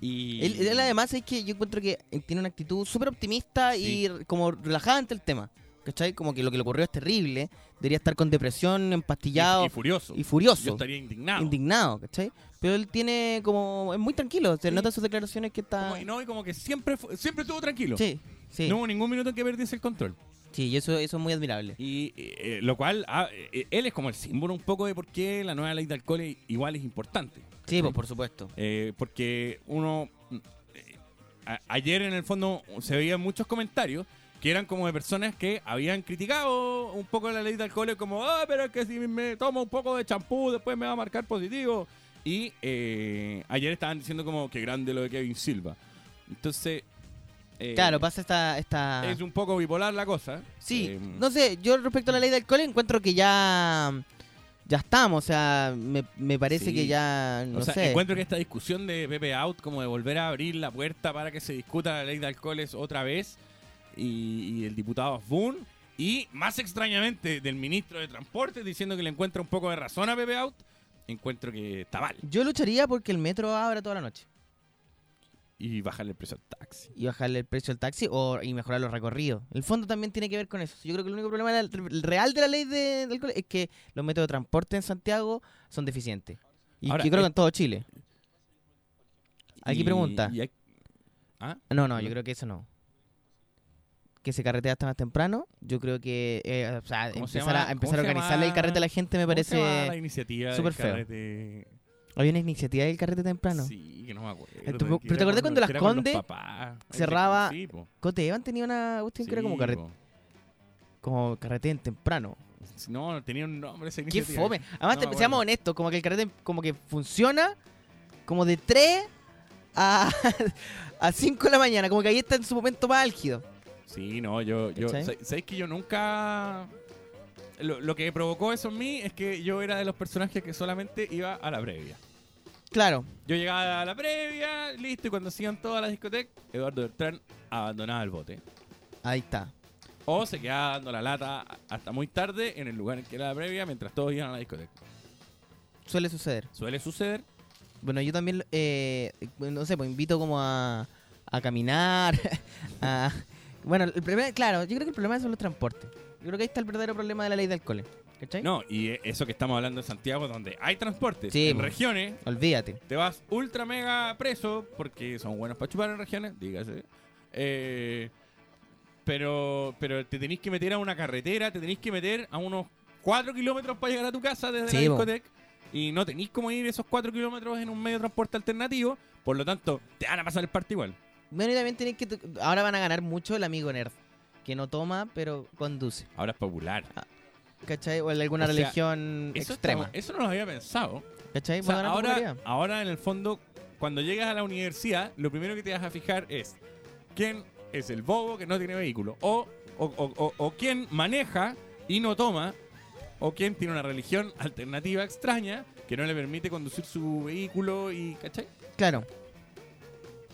Y Él, él además es que yo encuentro que tiene una actitud súper optimista y como relajada ante el tema. ¿Cachai? Como que lo que le ocurrió es terrible. Debería estar con depresión, empastillado y, y furioso. y furioso. Yo estaría indignado. indignado, ¿cachai? Pero él tiene como... Es muy tranquilo. Se Sí. nota sus declaraciones que está... Como- y no, y como que siempre siempre estuvo tranquilo. Sí, sí. No hubo ningún minuto en que perdiese el control. Sí, y eso, eso es muy admirable. Y eh, lo cual, ah, eh, él es como el símbolo un poco de por qué la nueva ley de alcohol igual es importante. Sí, pues por supuesto. Eh, porque uno. eh, a- ayer en el fondo se veían muchos comentarios que eran como de personas que habían criticado un poco la ley de alcohol, como, ah, pero es que si me tomo un poco de champú después me va a marcar positivo. Y eh, ayer estaban diciendo como que grande lo de Kevin Silva. Entonces. eh, Claro, pasa esta... esta... Es un poco bipolar la cosa. Sí, Eh, no sé, yo respecto a la ley del alcohol encuentro que ya ya estamos, o sea, me, me parece Sí. que ya, no o sea, sé. encuentro que esta discusión de Pepe Out, como de volver a abrir la puerta para que se discuta la ley de alcoholes otra vez, y, y el diputado Boone, y más extrañamente del ministro de Transporte diciendo que le encuentra un poco de razón a Pepe Out, encuentro que está mal. Yo lucharía porque el metro abra toda la noche Y bajarle el precio al taxi. y bajarle el precio al taxi o y mejorar los recorridos. El fondo también tiene que ver con eso. Yo creo que el único problema el real de la ley de, del alcohol es que los métodos de transporte en Santiago son deficientes. Y Ahora, yo creo que eh, en todo Chile. Aquí Y- pregunta. y hay- ¿Ah? No, no, yo creo que eso no. Que se carretea hasta más temprano. Yo creo que eh, o sea, ¿Cómo se empezar, a, empezar a ¿Cómo se organizarle el carrete a la gente me ¿Cómo se llama parece... súper feo. Hay una iniciativa del carrete temprano. Sí, que no me acuerdo. Tú- pero ¿te acordás cuando Las con Condes cerraba- Sí. Cote Evan tenía una cuestión que era como, Sí, carrete, po. como carrete en temprano. No, tenía un nombre esa Qué fome. Además, No te- seamos honestos, como que el carrete como que funciona como de 3 a, a 5 de la mañana, como que ahí está en su momento más álgido. Sí, no, yo, yo ¿Cachai? sa- ¿sabéis que yo nunca... Lo, lo que provocó eso en mí es que yo era de los personajes que solamente iba a la previa. Claro, Yo llegaba a la previa, listo, y cuando hacían todas las discotecas, Eduardo Bertrán abandonaba el bote. ahí está. O se quedaba dando la lata hasta muy tarde en el lugar en que era la previa mientras todos iban a la discoteca. Suele suceder. Suele suceder. Bueno, yo también, eh, no sé, pues invito como a, a caminar. a- bueno, el problema, claro, yo creo que el problema son los transportes. Yo creo que ahí está el verdadero problema de la ley de alcohol. ¿Cachai? No, y eh, eso que estamos hablando de Santiago, donde hay transportes Sí, en regiones, Olvídate. te vas ultra mega preso porque son buenos para chupar en regiones, dígase. Eh, pero, pero te tenéis que meter a una carretera, te tenéis que meter a unos 4 kilómetros para llegar a tu casa desde Sí, la discoteca. Y no tenéis como ir esos 4 kilómetros en un medio de transporte alternativo. Por lo tanto, te van a pasar el parte igual. Bueno, y también tenéis que. Ahora van a ganar mucho el amigo nerd. Que no toma, pero conduce. Ahora es popular. ¿Cachai? O en alguna O sea, religión Eso, extrema. está- eso no lo había pensado. ¿Cachai? O sea, ahora, ahora en el fondo, cuando llegas a la universidad, lo primero que te vas a fijar es quién es el bobo que no tiene vehículo. O, o, o- quién maneja y no toma. O quién tiene una religión alternativa extraña que no le permite conducir su vehículo y. ¿Cachai? Claro.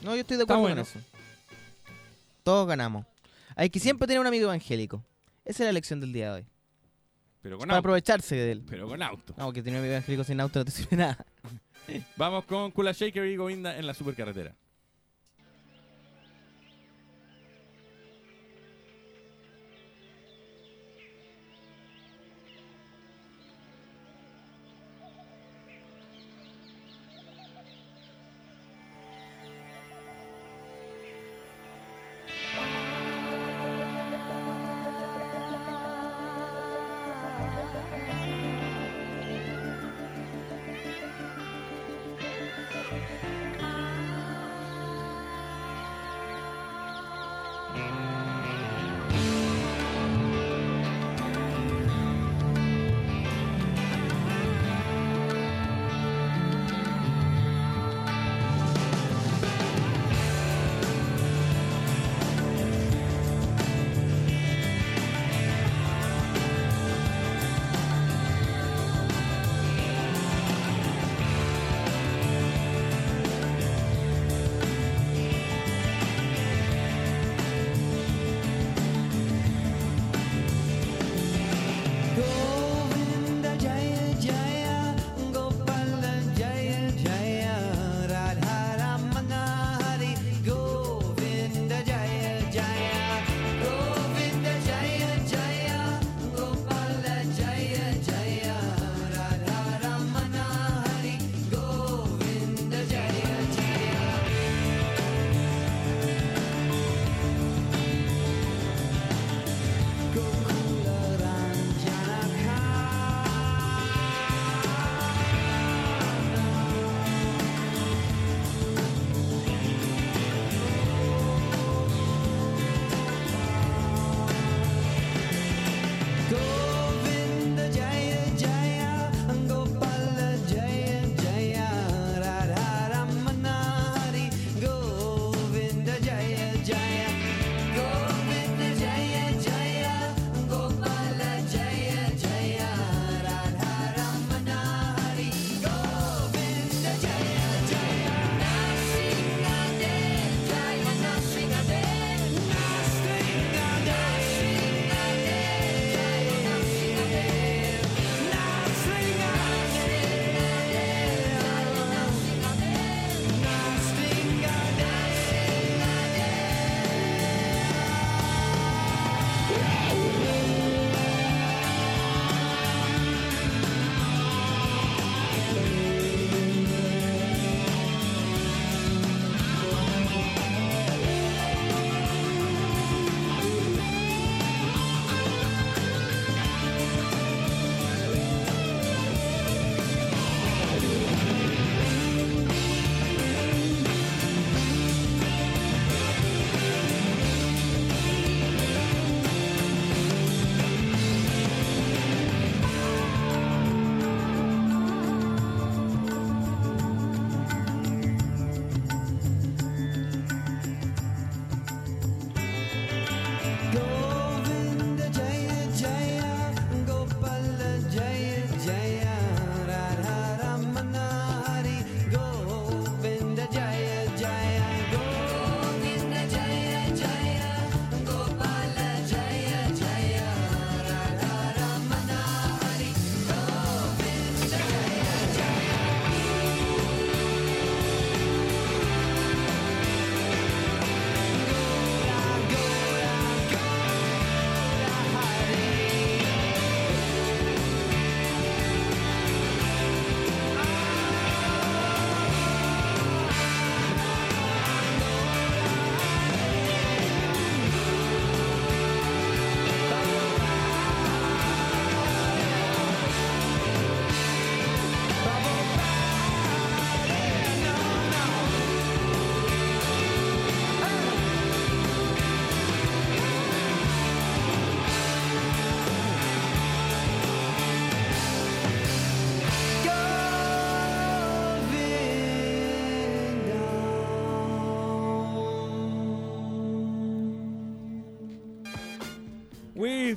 No, yo estoy de acuerdo bueno. con eso. Todos ganamos. Hay que siempre tener un amigo evangélico. Esa es la lección del día de hoy. Pero con Para auto. aprovecharse de él. Pero con auto. No, que tener un amigo evangélico sin auto no te sirve nada. Vamos con Kula Shaker y Govinda en la supercarretera.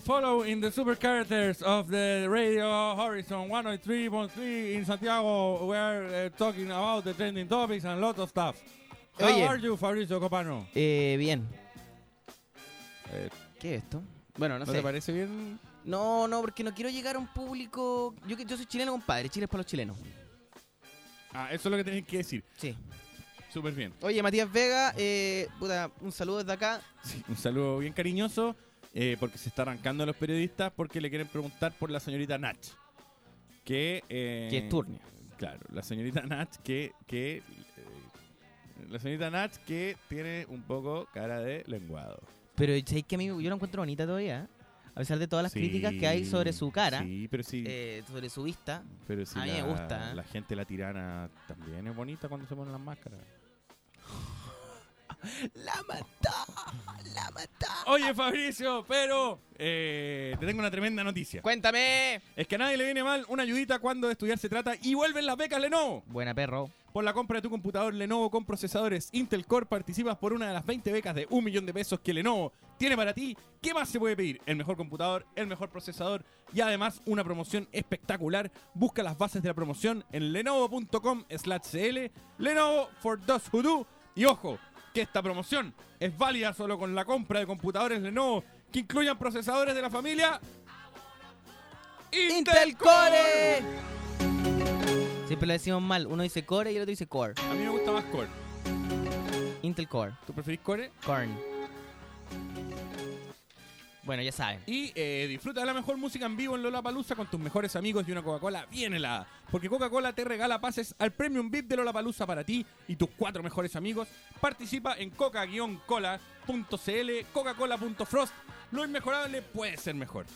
Follow in the super characters of the Radio Horizon 103.3 in Santiago. We are uh, talking about the trending topics and a lot of stuff. How Oye. are you, Fabricio Copano? Eh, bien. Eh, ¿Qué es esto? Bueno, no, ¿No sé. te parece bien? No, no, porque no quiero llegar a un público. Yo, que- yo soy chileno, compadre. Chile es para los chilenos. Ah, eso es lo que tenés que decir. Sí. Súper bien. Oye, Matías Vega, eh, puta, un saludo desde acá. Sí, un saludo bien cariñoso eh, porque se está arrancando a los periodistas porque le quieren preguntar por la señorita Nach. Que, eh, Que es turnia. Claro, la señorita Nach que... que eh, la señorita Nach que tiene un poco cara de lenguado. Pero ¿sabéis que a mí yo la encuentro bonita todavía? A pesar de todas las Sí, críticas que hay sobre su cara, Sí, pero sí. eh, sobre su vista. pero sí a mí la, me gusta, ¿eh? La gente, la tirana, también es bonita cuando se ponen las máscaras. ¡La mató! ¡La mató! Oye, Fabricio, pero eh, te tengo una tremenda noticia. ¡Cuéntame! Es que a nadie le viene mal una ayudita cuando de estudiar se trata y vuelven las becas Lenovo. Buena, perro. Por la compra de tu computador Lenovo con procesadores Intel Core participas por una de las 20 becas de un millón de pesos que Lenovo tiene para ti. ¿Qué más se puede pedir? El mejor computador, el mejor procesador y además una promoción espectacular. Busca las bases de la promoción en lenovo.com slash cl. Lenovo for those who do. Y ojo, que esta promoción es válida solo con la compra de computadores Lenovo que incluyan procesadores de la familia ¡Intel Core! Siempre lo decimos mal. Uno dice Core y el otro dice Core. A mí me gusta más Core. Intel Core. ¿Tú preferís Core? Corn. Bueno, ya saben. Y eh, disfruta de la mejor música en vivo en Lollapalooza con tus mejores amigos y una Coca-Cola bien helada. Porque Coca-Cola te regala pases al Premium VIP de Lollapalooza para ti y tus cuatro mejores amigos. Participa en coca-cola.cl, coca-cola.frost. Lo inmejorable puede ser mejor.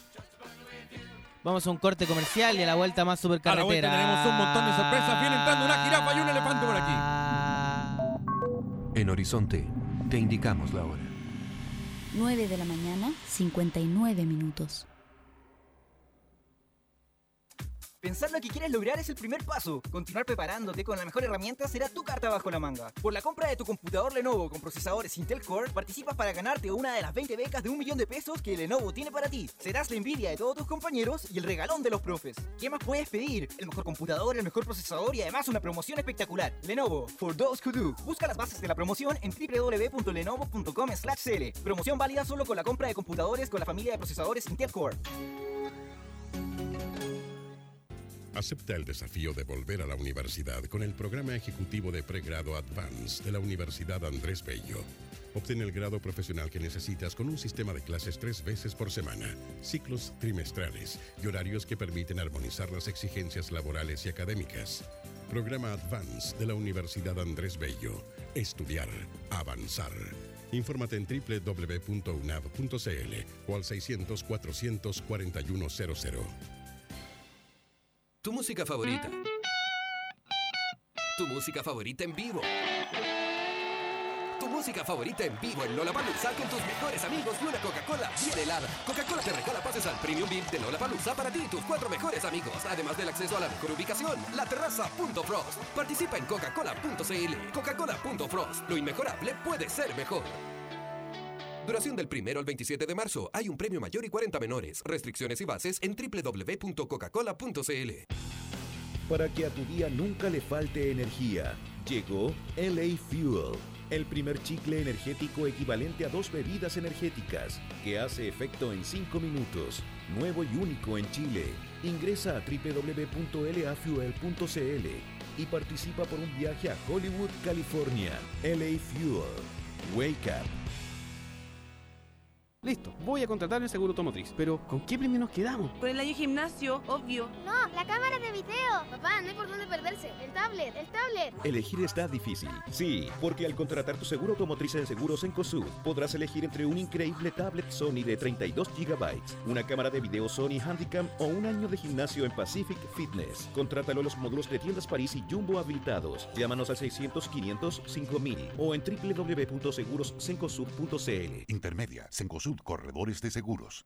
Vamos a un corte comercial y a la vuelta más A supercarretera. la vuelta tenemos un montón de sorpresas. Viene entrando una jirafa y un elefante por aquí. En Horizonte, te indicamos la hora. 9 de la mañana, 59 minutos. Pensar lo que quieres lograr es el primer paso. Continuar preparándote con la mejor herramienta será tu carta bajo la manga. Por la compra de tu computador Lenovo con procesadores Intel Core, participas para ganarte una de las 20 becas de un millón de pesos que Lenovo tiene para ti. Serás la envidia de todos tus compañeros y el regalón de los profes. ¿Qué más puedes pedir? El mejor computador, el mejor procesador y además una promoción espectacular. Lenovo, for those who do. Busca las bases de la promoción en www.lenovo.com cl. Promoción válida solo con la compra de computadores con la familia de procesadores Intel Core. Acepta el desafío de volver a la universidad con el programa ejecutivo de pregrado Advance de la Universidad Andrés Bello. Obtén el grado profesional que necesitas con un sistema de clases tres veces por semana, ciclos trimestrales y horarios que permiten armonizar las exigencias laborales y académicas. Programa Advance de la Universidad Andrés Bello. Estudiar, avanzar. Infórmate en www.unav.cl o al 600 400 4100. Tu música favorita. Tu música favorita en vivo. Tu música favorita en vivo en Lollapalooza con tus mejores amigos y una Coca-Cola bien helada. Coca-Cola te regala pases al Premium VIP de Lollapalooza para ti y tus cuatro mejores amigos, además del acceso a la mejor ubicación, la terraza.frost. Participa en coca-cola.cl. Coca-Cola.frost. Lo inmejorable puede ser mejor. Duración del primero al 27 de marzo. Hay un premio mayor y 40 menores. Restricciones y bases en www.coca-cola.cl. Para que a tu día nunca le falte energía, llegó LA Fuel, el primer chicle energético equivalente a dos bebidas energéticas, que hace efecto en 5 minutos, nuevo y único en Chile. Ingresa a www.lafuel.cl y participa por un viaje a Hollywood, California. LA Fuel. Wake up. Listo, voy a contratar el seguro automotriz. Pero, ¿con qué premio nos quedamos? Con el año gimnasio, obvio. No, la cámara de video. Papá, no hay por dónde perderse. El tablet, el tablet. Elegir está difícil. Sí, porque al contratar tu seguro automotriz en Seguros Encosud, podrás elegir entre un increíble tablet Sony de 32 GB, una cámara de video Sony Handycam o un año de gimnasio en Pacific Fitness. Contrátalo en los módulos de tiendas París y Jumbo habilitados. Llámanos al 600 500 5000 o en www.segurosencosud.cl. Intermedia, Sencosud Corredores de Seguros.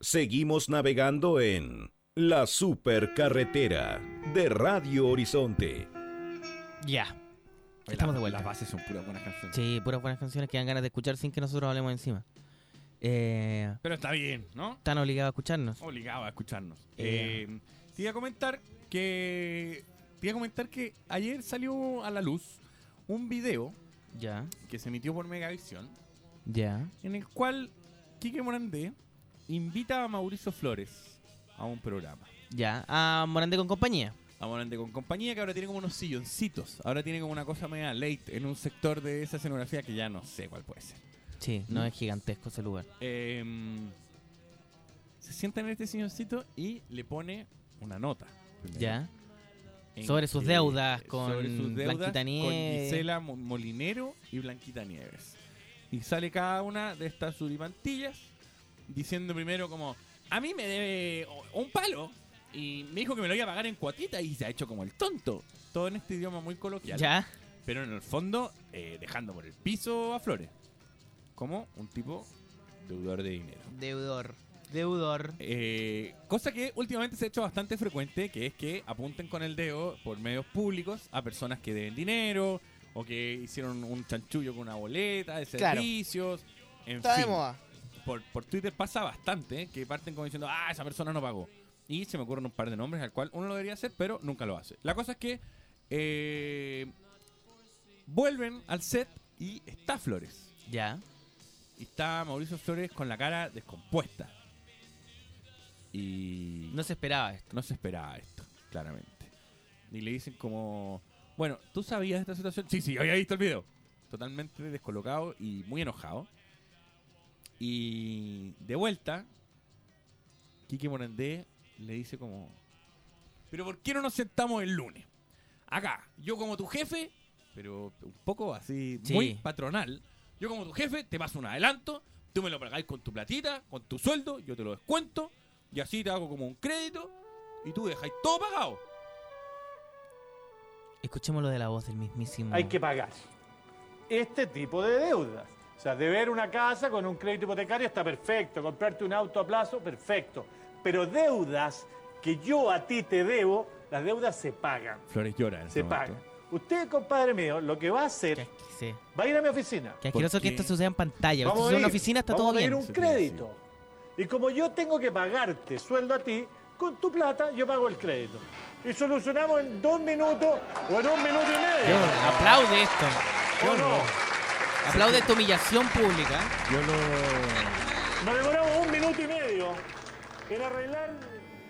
Seguimos navegando en la supercarretera de Radio Horizonte. Ya. Estamos de vuelta. Las bases son puras buenas canciones. Sí, puras buenas canciones que dan ganas de escuchar sin que nosotros hablemos encima. Eh, Pero está bien, ¿no? están obligados a escucharnos. Obligado a escucharnos. Eh. Eh, te iba a comentar que. Te iba a comentar que ayer salió a la luz un video Ya, que se emitió por Megavisión ya. en el cual Quique Morandé invita a Mauricio Flores a un programa. Ya. A Morandé con compañía. A Morandé con compañía que ahora tiene como unos silloncitos. Ahora tiene como una cosa media late en un sector de esa escenografía que ya no sé cuál puede ser. Sí, no ¿Mm? es gigantesco ese lugar. Eh, se sienta en este silloncito y le pone una nota. primero. Ya. Sobre sus deudas con sobre sus deudas Blanquita con Nieves. Gisela Mo- Molinero y Blanquita Nieves. Y sale cada una de estas surimantillas diciendo primero como, a mí me debe un palo y me dijo que me lo iba a pagar en cuatita y se ha hecho como el tonto. Todo en este idioma muy coloquial. Ya. Pero en el fondo eh, dejando por el piso a Flores. Como un tipo deudor de dinero. Deudor. Deudor. Eh, cosa que últimamente se ha hecho bastante frecuente, que es que apunten con el dedo por medios públicos a personas que deben dinero o que hicieron un chanchullo con una boleta de Claro. servicios. En Está de moda. Por, por Twitter pasa bastante ¿eh? que parten como diciendo, ah, esa persona no pagó. Y se me ocurren un par de nombres al cual uno lo debería hacer, pero nunca lo hace. La cosa es que eh, vuelven al set y está Flores. Ya. Y está Mauricio Flores con la cara descompuesta. Y. No se esperaba esto. No se esperaba esto, claramente. Y le dicen como. Bueno, ¿tú sabías de esta situación? Sí, sí, había visto el video. Totalmente descolocado y muy enojado. Y de vuelta, Kike Morandé le dice como. Pero ¿por qué no nos sentamos el lunes? Acá, yo como tu jefe, pero un poco así, Sí. muy patronal. Yo como tu jefe te paso un adelanto, tú me lo pagáis con tu platita, con tu sueldo, yo te lo descuento, y así te hago como un crédito, y tú dejáis todo pagado. Escuchemos lo de la voz del mismísimo. hay que pagar este tipo de deudas. O sea, deber una casa con un crédito hipotecario está perfecto, comprarte un auto a plazo, perfecto. Pero deudas que yo a ti te debo, las deudas se pagan, Flores llora en se momento. pagan. Usted, compadre mío, lo que va a hacer, Sí. va a ir a mi oficina. Qué asqueroso que esto suceda en pantalla. Vamos Esto a es una ir, oficina, está vamos todo a pedir bien. un crédito. Y como yo tengo que pagarte sueldo a ti, con tu plata yo pago el crédito. Y solucionamos en dos minutos o en un minuto y medio. Aplaude esto. ¿O no? Aplaude esta humillación pública. Yo lo. Nos demoramos un minuto y medio en arreglar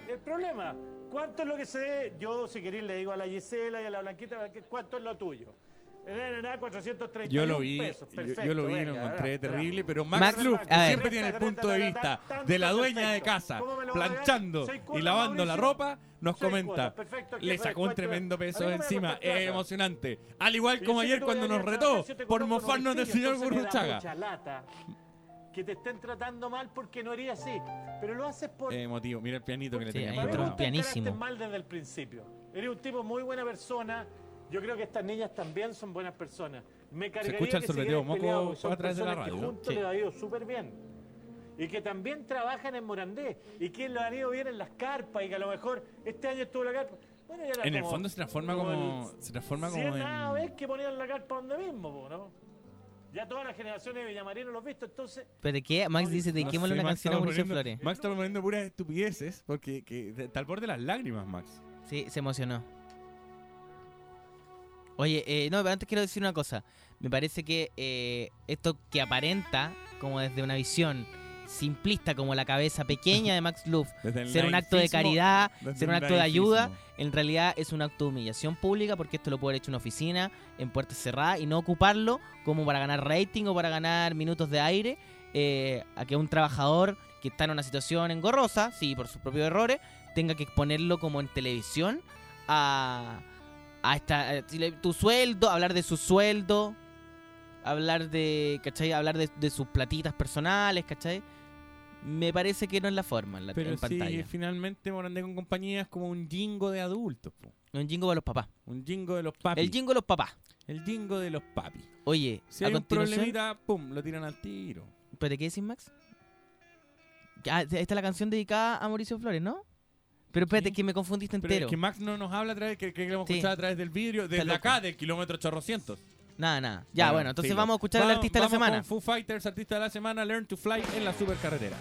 el problema. ¿Cuánto es lo que se debe? Yo, si queréis, le digo a la Gisela y a la Blanquita, ¿cuánto es lo tuyo? Nada, 431 Yo lo vi, pesos. yo, Perfecto, yo lo vi y lo encontré terrible, pero Max, Max Luff, que ver. siempre tiene el punto de vista de la dueña de casa, planchando y lavando la ropa, nos comenta, le ¿qué sacó un tremendo peso encima, es emocionante. Al igual como ayer cuando nos retó por mofarnos del señor Gurruchaga. que te estén tratando mal porque no harías así. Pero lo haces por... Eh, emotivo, mira el pianito que le Sí, tenía mí entró vos un pianísimo. mal desde el principio. Eres un tipo muy buena persona. Yo creo que estas niñas también son buenas personas. Me cargaría escucha el que moco son a través de la personas que radio. juntos Sí. les ha ido súper bien. Y que también trabajan en Morandé. Y que les han ido bien en las carpas. Y que a lo mejor este año estuvo la carpa. Bueno, ya era En el como- fondo se transforma como como, el se transforma como en... vez que ponían la carpa donde mismo, ¿no? Ya todas las generaciones de Villamarino lo han visto, entonces ¿Pero de qué? Max dice, No dediquémosle sé, una canción a Mauricio Flores. Max está poniendo puras estupideces porque que, de- está al borde de las lágrimas, Max. Sí, se emocionó. Oye, eh, no, pero antes quiero decir una cosa. Me parece que eh, esto que aparenta como desde una visión simplista, como la cabeza pequeña de Max Luff, ser un acto de caridad, ser un acto de ayuda, en realidad es un acto de humillación pública porque esto lo puede haber hecho una oficina, en puertas cerradas, y no ocuparlo como para ganar rating o para ganar minutos de aire, eh, a que un trabajador que está en una situación engorrosa, sí, por sus propios errores, tenga que exponerlo como en televisión a, a esta, le- tu sueldo, hablar de su sueldo, hablar de, ¿cachai? Hablar de, de sus platitas personales, ¿cachai? Me parece que no es la forma en, la, Pero en sí, pantalla. finalmente Morandé con compañía es como un jingo de adultos. po. Un jingo de los papás. Un jingo de los papis. El jingo de los papás. El jingo de los papis. Oye, Si a hay un problemita, pum, lo tiran al tiro. ¿Pero qué decís, Max? Ah, esta es la canción dedicada a Mauricio Flores, ¿no? Pero espérate, que me confundiste Pero entero. es que Max no nos habla a través, que, que lo hemos Sí. escuchado a través del vidrio, desde acá, del kilómetro 800. Nada, nada. Ya, bueno, entonces filo. vamos a escuchar al Vamos- artista de la vamos semana. con Foo Fighters, artista de la semana, Learn to Fly en la supercarretera.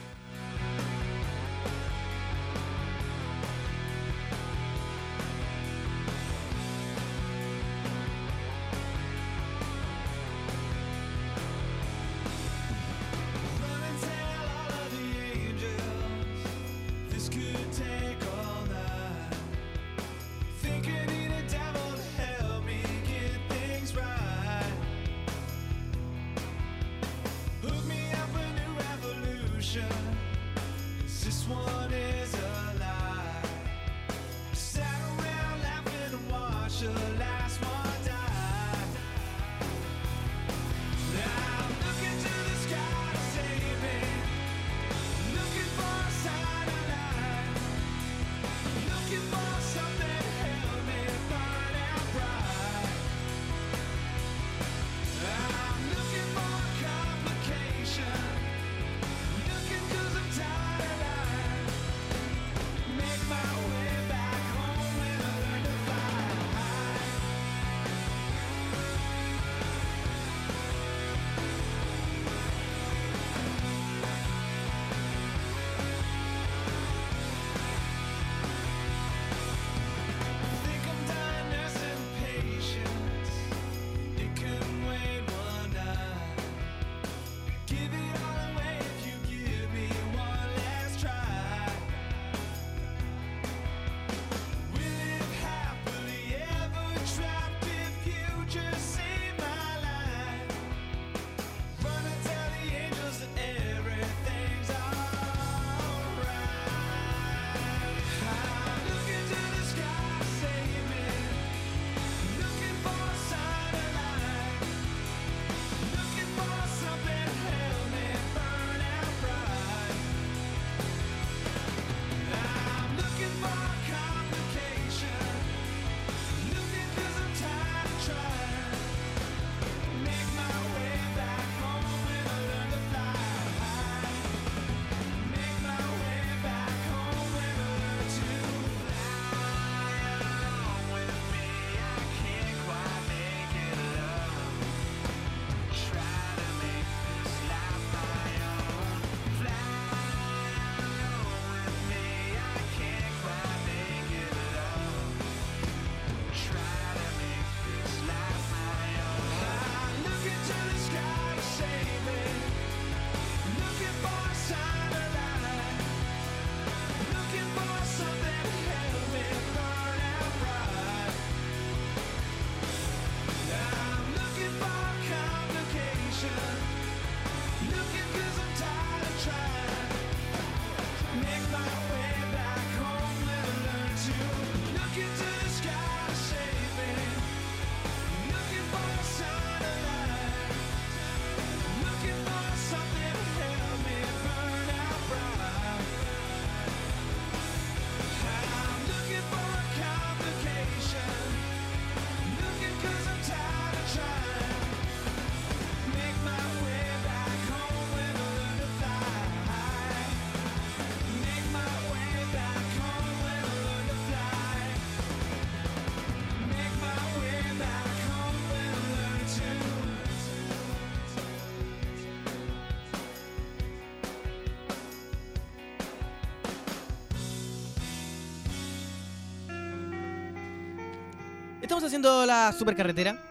Estamos haciendo la supercarretera.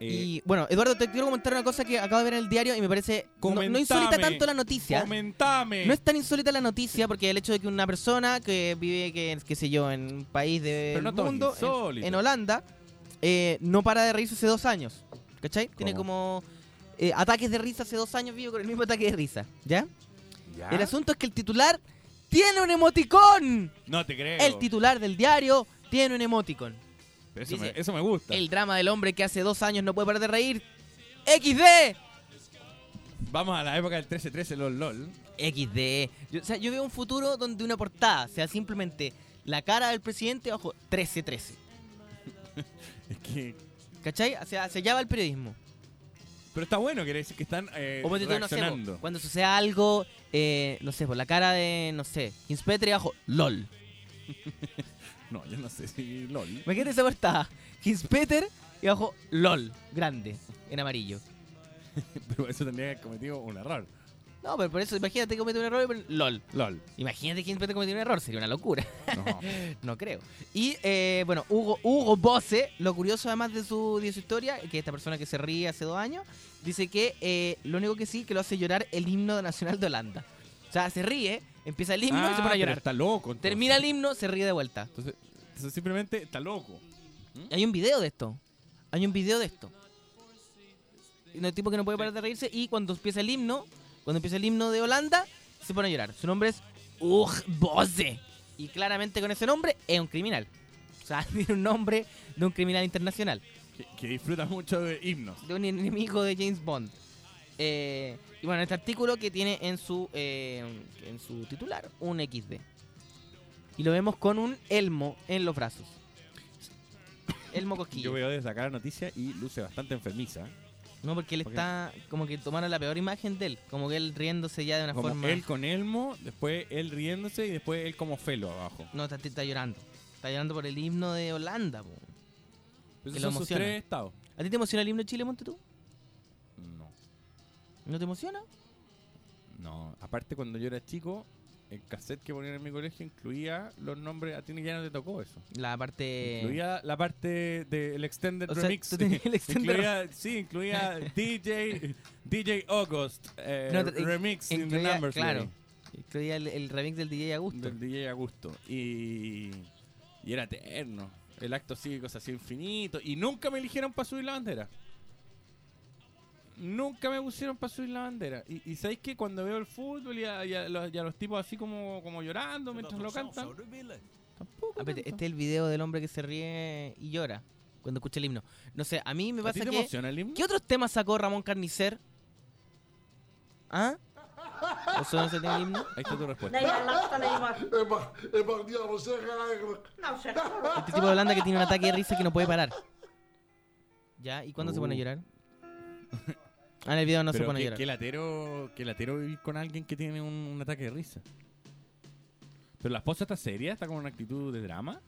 Eh, y bueno, Eduardo, te quiero comentar una cosa que acabo de ver en el diario y me parece no, no insólita tanto la noticia. Comentame. No es tan insólita la noticia porque el hecho de que una persona que vive, que, qué sé yo, en un país del no mundo, en, en Holanda, eh, no para de reírse hace dos años. ¿Cachai? Tiene como eh, ataques de risa hace dos años, vive con el mismo ataque de risa. ¿Ya? ¿Ya? El asunto es que el titular tiene un emoticón. No te creo. El titular del diario tiene un emoticon. Pero eso, dice, me, eso me gusta. El drama del hombre que hace dos años no puede parar de reír. XD. Vamos a la época del 13-13, LOL, LOL. XD. Yo, o sea, yo veo un futuro donde una portada sea simplemente la cara del presidente bajo 1313. Es que... ¿Cachai? O sea, allá va el periodismo. Pero está bueno, quiere decir que están eh, O no sé, reaccionando. po, cuando suceda algo, eh, no sé, por la cara de, no sé, Hinspetri bajo LOL. No, yo no sé si LOL. Imagínate esa portada. Hinspeter y abajo LOL, grande, en amarillo. Pero eso tendría que haber cometido un error. No, pero por eso, imagínate que comete un error y LOL. LOL. Imagínate que Hinspeter cometió un error, sería una locura. No. no creo. Y, eh, bueno, Hugo, Hugo Bosse, lo curioso además de su, de su historia, que esta persona que se ríe hace dos años, dice que eh, lo único que sí, que lo hace llorar el himno nacional de Holanda. O sea, se ríe, empieza el himno y se Ah, pone a llorar. Está loco. entonces. Termina el himno, se ríe de vuelta. Entonces, entonces simplemente está loco. Hay un video de esto. Hay un video de esto. Un tipo que no puede parar de reírse y cuando empieza el himno, cuando empieza el himno de Holanda, se pone a llorar. Su nombre es Ugh Bosse. Y claramente con ese nombre es un criminal. O sea, tiene un nombre de un criminal internacional. Que, que disfruta mucho de himnos. De un enemigo de James Bond. Eh, y bueno, este artículo que tiene en su, eh, en su titular un XD. Y lo vemos con un elmo en los brazos. Elmo cosquillo. Yo veo desde acá la noticia y luce bastante enfermiza. No, porque él está como que tomaron la peor imagen de él. Como que él riéndose ya de una Como forma. él con elmo, después él riéndose y después él como felo abajo. No, está, está llorando. Está llorando por el himno de Holanda. po. Pero Que esos lo son sus emociona. tres estados. ¿A ti te emociona el himno de Chile, Monte tú? No. ¿No te emociona? No, aparte cuando yo era chico, el cassette que ponían en mi colegio incluía los nombres, a ti ya no te tocó eso. La parte. Incluía la parte del Extended O sea, Remix. tenías el incluía, sí, incluía DJ, DJ August, eh, No, Remix in the incluía- Numbers Claro. Incluía el, el remix del DJ Augusto. del DJ Augusto. Y, y era eterno. El acto cívico se hacía infinito. Y nunca me eligieron para subir la bandera. Nunca me pusieron para subir la bandera. Y, y sabéis que cuando veo el fútbol y a, y a los, y a los tipos así como, como llorando mientras lo cantan. Tampoco. Espérate, tanto. este es el video del hombre que se ríe y llora cuando escucha el himno. No sé, a mí me ¿A ti pasa te que. emociona el himno? ¿Qué otros temas sacó Ramón Carnicer? ¿Ah? ¿Eso no se tiene el himno? Ahí está tu respuesta. Este tipo de Holanda que tiene un ataque de risa que no puede parar. ¿Ya? ¿Y cuándo se pone a Uh. llorar? Ah, en el video no se pone a qué, llorar. qué latero, qué latero vivir con alguien que tiene un, un ataque de risa. Pero la esposa está seria, está con una actitud de drama.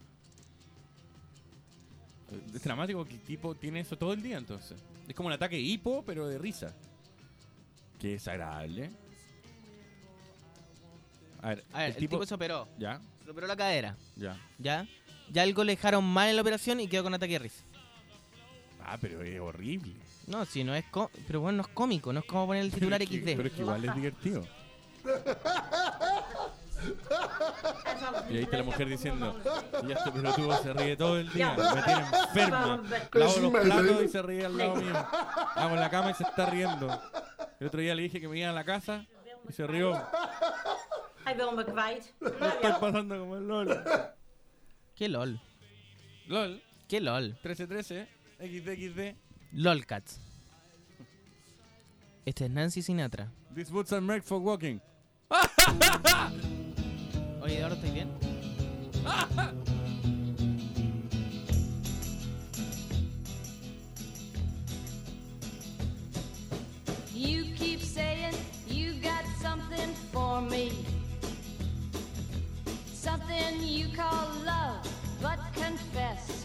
Es dramático que el tipo tiene eso todo el día entonces. Es como un ataque hipo, pero de risa. Qué desagradable. A ver, A ver, el, tipo, se operó. Ya, Se operó la cadera. ya. ¿Ya? Ya algo le dejaron mal en la operación y quedó con ataque de risa. Ah, pero es horrible. No, si no es có- Pero bueno, no es cómico, no es como poner el titular Pero es que- XD. Pero es que igual es divertido. Y ahí está la mujer diciendo, y este pelotudo se ríe todo el día, me tiene enferma. Lavo los platos y se ríe al lado mío. Hago en la cama y se está riendo. El otro día le dije que me iba a la casa y se rió. Wil me estoy pasando como el LOL. ¿Qué LOL? LOL, ¿Qué LOL? 1313, XD, LOLcats. Este es Nancy Sinatra. These boots are made for walking. Oye, ¿ahora estoy bien? You keep saying you got something for me. Something you call love, but confess.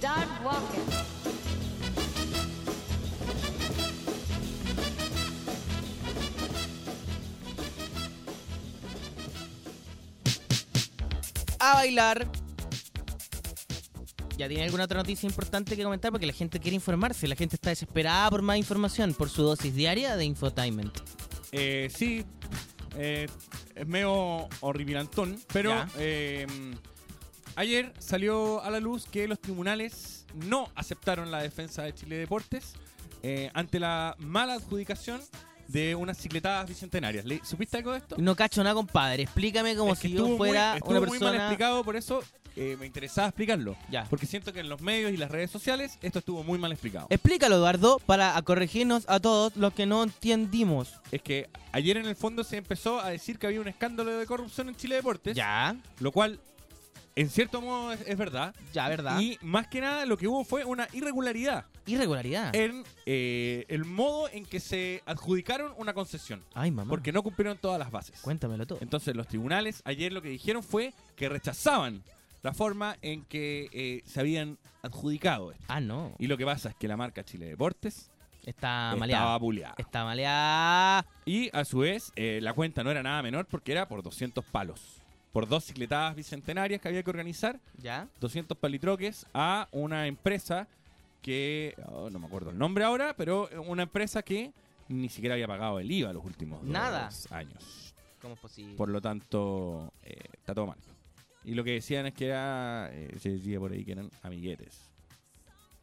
Start walking. A bailar. ¿Ya tiene alguna otra noticia importante que comentar? Porque la gente quiere informarse, la gente está desesperada por más información, por su dosis diaria de infotainment. Eh, sí, eh, es medio horripilantón, pero eh, ayer salió a la luz que los tribunales no aceptaron la defensa de Chile Deportes eh, ante la mala adjudicación de unas cicletadas bicentenarias. ¿Le- ¿Supiste algo de esto? No cacho nada, compadre. Explícame como Es que si estuvo yo muy- fuera estuvo una muy mal explicado, por eso eh, me interesaba explicarlo. Ya. Porque siento que en los medios y las redes sociales esto estuvo muy mal explicado. Explícalo, Eduardo, para corregirnos a todos los que no entendimos. Es que ayer en el fondo se empezó a decir que había un escándalo de corrupción en Chile Deportes. Ya. Lo cual, en cierto modo, es, es verdad. Ya, verdad. Y más que nada, lo que hubo fue una irregularidad Irregularidad. en eh, el modo en que se adjudicaron una concesión. Ay, mamá. Porque no cumplieron todas las bases. Cuéntamelo todo. Entonces, los tribunales ayer lo que dijeron fue que rechazaban la forma en que eh, se habían adjudicado esto. Ah, no. Y lo que pasa es que la marca Chile Deportes Está estaba maleada. buleada. Está maleada. Y a su vez, eh, la cuenta no era nada menor porque era por 200 palos. Por dos cicletadas bicentenarias que había que organizar, Ya. 200 palitroques a una empresa que, oh, no me acuerdo el nombre ahora, pero una empresa que ni siquiera había pagado el IVA los últimos Nada. dos años. ¿Cómo es posible? Por lo tanto, eh, está todo mal. Y lo que decían es que era, eh, se decía por ahí que eran amiguetes.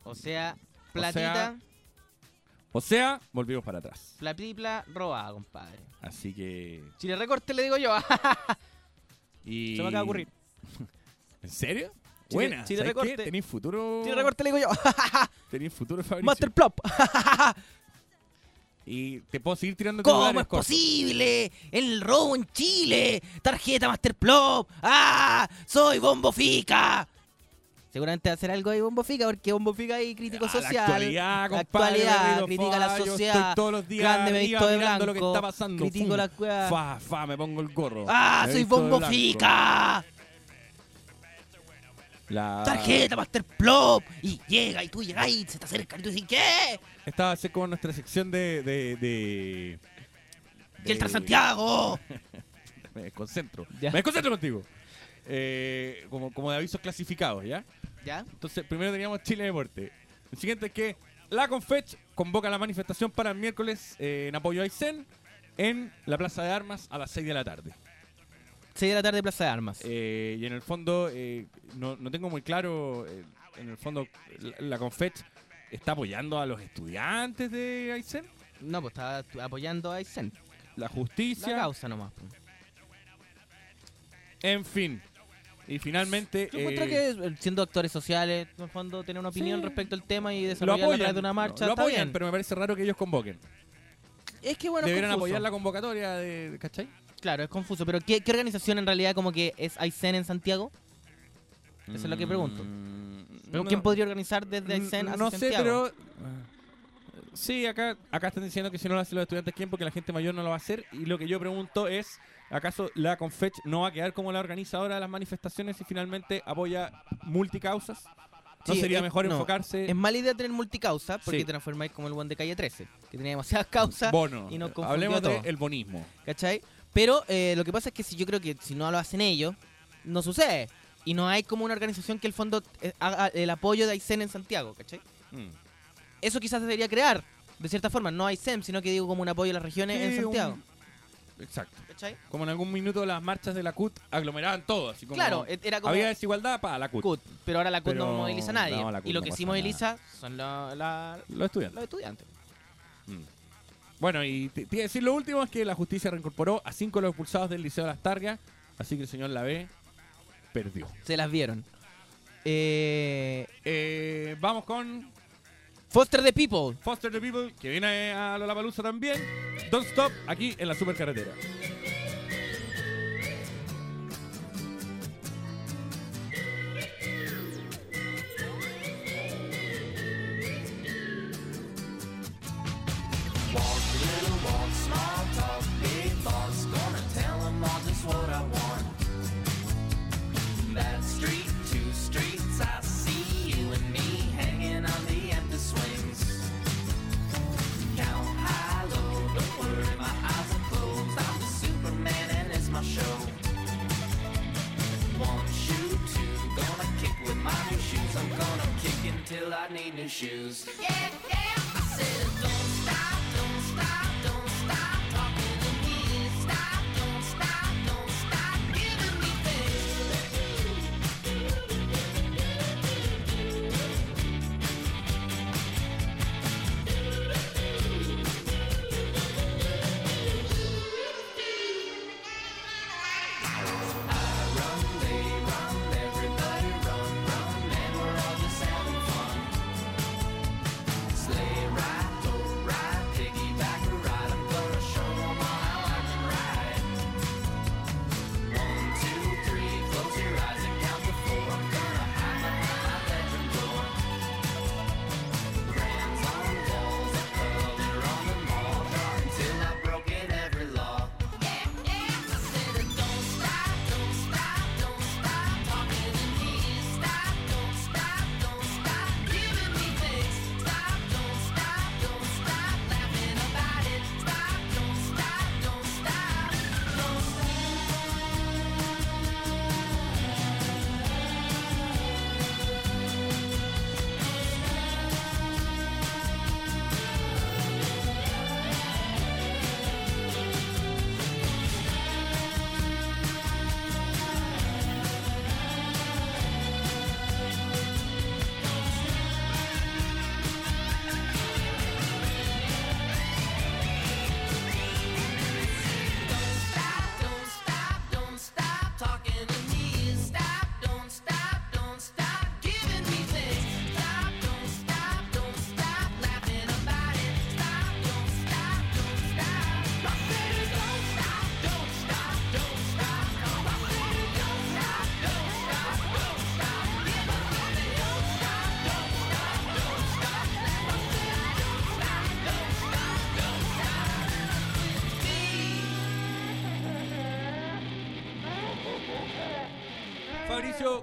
O sea, O platita, sea, O sea, volvimos para atrás. platipla robada, compadre. Así que... Chile Recorte le digo yo. Y... Se me acaba de ocurrir. ¿En serio? Chile- Buena. Chile futuro... Chile Recorte le digo yo. Tenéis futuro, Fabricio. Master Plop. Y te puedo seguir tirando ¿Cómo es cortos. posible? El robo en Chile. Tarjeta Master Plop. ¡Ah! ¡Soy Bombo Fica! Seguramente va a hacer algo ahí Bombo Fica, porque Bombo Fica crítico Ah, social. La actualidad, La compadre. actualidad, critica fa, la sociedad. Estoy todos los días grande me visto de lo blanco, que está pasando. critico Fum. la cueva. Fa, fa, me pongo el gorro. ¡Ah! Me ¡Soy Bombo. Fica! La... Tarjeta Master Plop. Y llega, y tú llegas y se te acerca y tú dices, ¿qué? Esta va a ser como nuestra sección de... de, de, ¡Y el de- Transantiago! me desconcentro. Ya. Me desconcentro contigo. Eh, como, como de avisos clasificados, ¿ya? ¿Ya? Entonces, primero teníamos Chile Deporte. El siguiente es que la Confech convoca la manifestación para el miércoles eh, en apoyo a Aysén en la Plaza de Armas a las 6 de la tarde. 6 de la tarde, Plaza de Armas. Eh, y en el fondo, eh, no, no tengo muy claro, eh, en el fondo, la, la Confech está apoyando a los estudiantes de Aysén, No, pues está apoyando a Aysén. la justicia, La causa nomás. pues. en fin. Y finalmente... Yo encuentro eh, que eh, siendo actores sociales, en el fondo, tener una opinión Sí. respecto al tema y desarrollarla a través de una marcha lo apoyan, bien. pero me parece raro que ellos convoquen. Es que bueno, Deberían apoyar la convocatoria de, ¿cachai? Claro, es confuso. Pero ¿qué, qué organización en realidad como que es Aysén en Santiago? Eso es lo que pregunto. Mm, ¿Pero no- ¿Quién podría organizar desde Aysén a No sé, Santiago? pero... Sí, acá, acá están diciendo que si no lo hacen los estudiantes, ¿quién? Porque la gente mayor no lo va a hacer. Y lo que yo pregunto es, ¿acaso la Confech no va a quedar como la organizadora de las manifestaciones y finalmente apoya multicausas? ¿No Sí, sería es- mejor no, enfocarse? Es mala idea tener multicausa porque Sí. transformáis como el buen de calle 13, que tenía demasiadas causas Bono. y no Hablemos todo. del bonismo. ¿Cachai? Pero eh, lo que pasa es que si yo creo que si no lo hacen ellos, no sucede. Y no hay como una organización que el fondo eh, haga el apoyo de Aysén en Santiago, ¿cachai? Mm. Eso quizás debería crear, de cierta forma, no Aysén, sino que digo como un apoyo a las regiones en Santiago. un- Exacto. ¿Cachai? Como en algún minuto las marchas de la CUT aglomeraban todo. Así como Claro, era como- Había desigualdad para la CUT. CUT, pero ahora la CUT no moviliza a nadie. no, y lo no que sí moviliza son la- la- Los estudiantes. los estudiantes. Mm. Bueno, y te, te iba a decir lo último es que la justicia reincorporó a cinco de los expulsados del Liceo de las Targas, así que el señor Lavé perdió. Se las vieron. Eh, Eh, vamos con Foster the People. Foster the People, que viene a Lollapalooza también. Don't Stop, aquí en la supercarretera.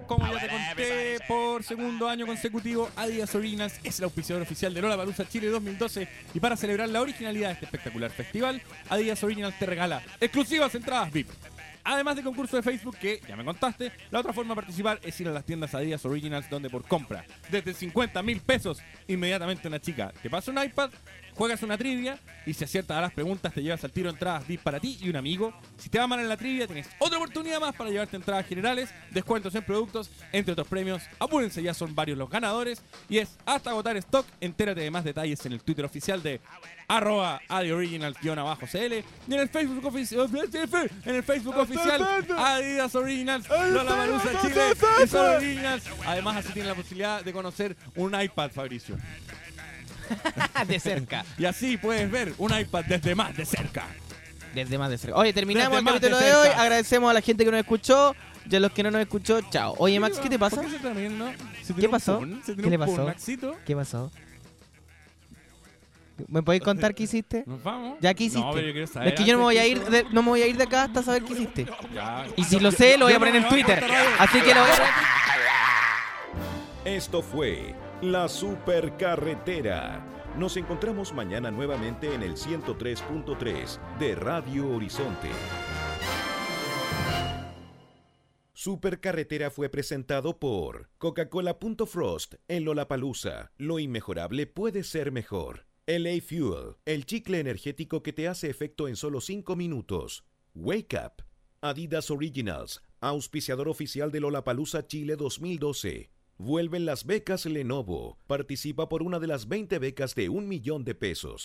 Como ya te conté, por segundo año consecutivo, Adidas Originals es el auspiciador oficial de Lollapalooza Chile 2012 y para celebrar la originalidad de este espectacular festival, Adidas Originals te regala exclusivas entradas VIP. Además de concurso de Facebook que, ya me contaste, la otra forma de participar es ir a las tiendas Adidas Originals donde por compra desde 50 mil pesos, inmediatamente una chica te pasa un iPad, juegas una trivia y si aciertas a las preguntas te llevas al tiro entradas VIP para ti y un amigo. Si te va mal en la trivia tienes otra oportunidad más para llevarte entradas generales, descuentos en productos, entre otros premios. Apúrense, ya son varios los ganadores y es hasta agotar stock. Entérate de más detalles en el Twitter oficial de arroba adioriginals-cl y en el Facebook oficial en el Facebook oficial Adidas Originals Chile y solo Originals además así tienen la posibilidad de conocer un iPad Fabricio de cerca. y así puedes ver un iPad desde más de cerca Desde más de cerca. Oye, terminamos Desde el capítulo de de, hoy. Agradecemos a la gente que nos escuchó. Y a los que no nos escuchó, chao. Oye, Max, ¿qué te pasa? ¿Por qué se terminó? ¿Se tiró ¿Qué un pasó? ¿Qué le pasó? ¿Qué pasó? ¿Me podéis contar qué hiciste? ¿Nos vamos? ¿Ya qué hiciste? No, pero yo quiero saber es que yo no me voy a ir de, no me voy a ir de acá hasta saber qué hiciste. Ya. Y si lo sé, lo voy a poner en Twitter. Así que lo voy a Esto fue La Supercarretera. Nos encontramos mañana nuevamente en el 103.3 de Radio Horizonte. Supercarretera fue presentado por Coca-Cola.Frost en Lollapalooza. Lo inmejorable puede ser mejor. LA Fuel, el chicle energético que te hace efecto en solo 5 minutos. Wake Up. Adidas Originals, auspiciador oficial de Lollapalooza Chile 2012. Vuelven las becas Lenovo. Participa por una de las 20 becas de un millón de pesos.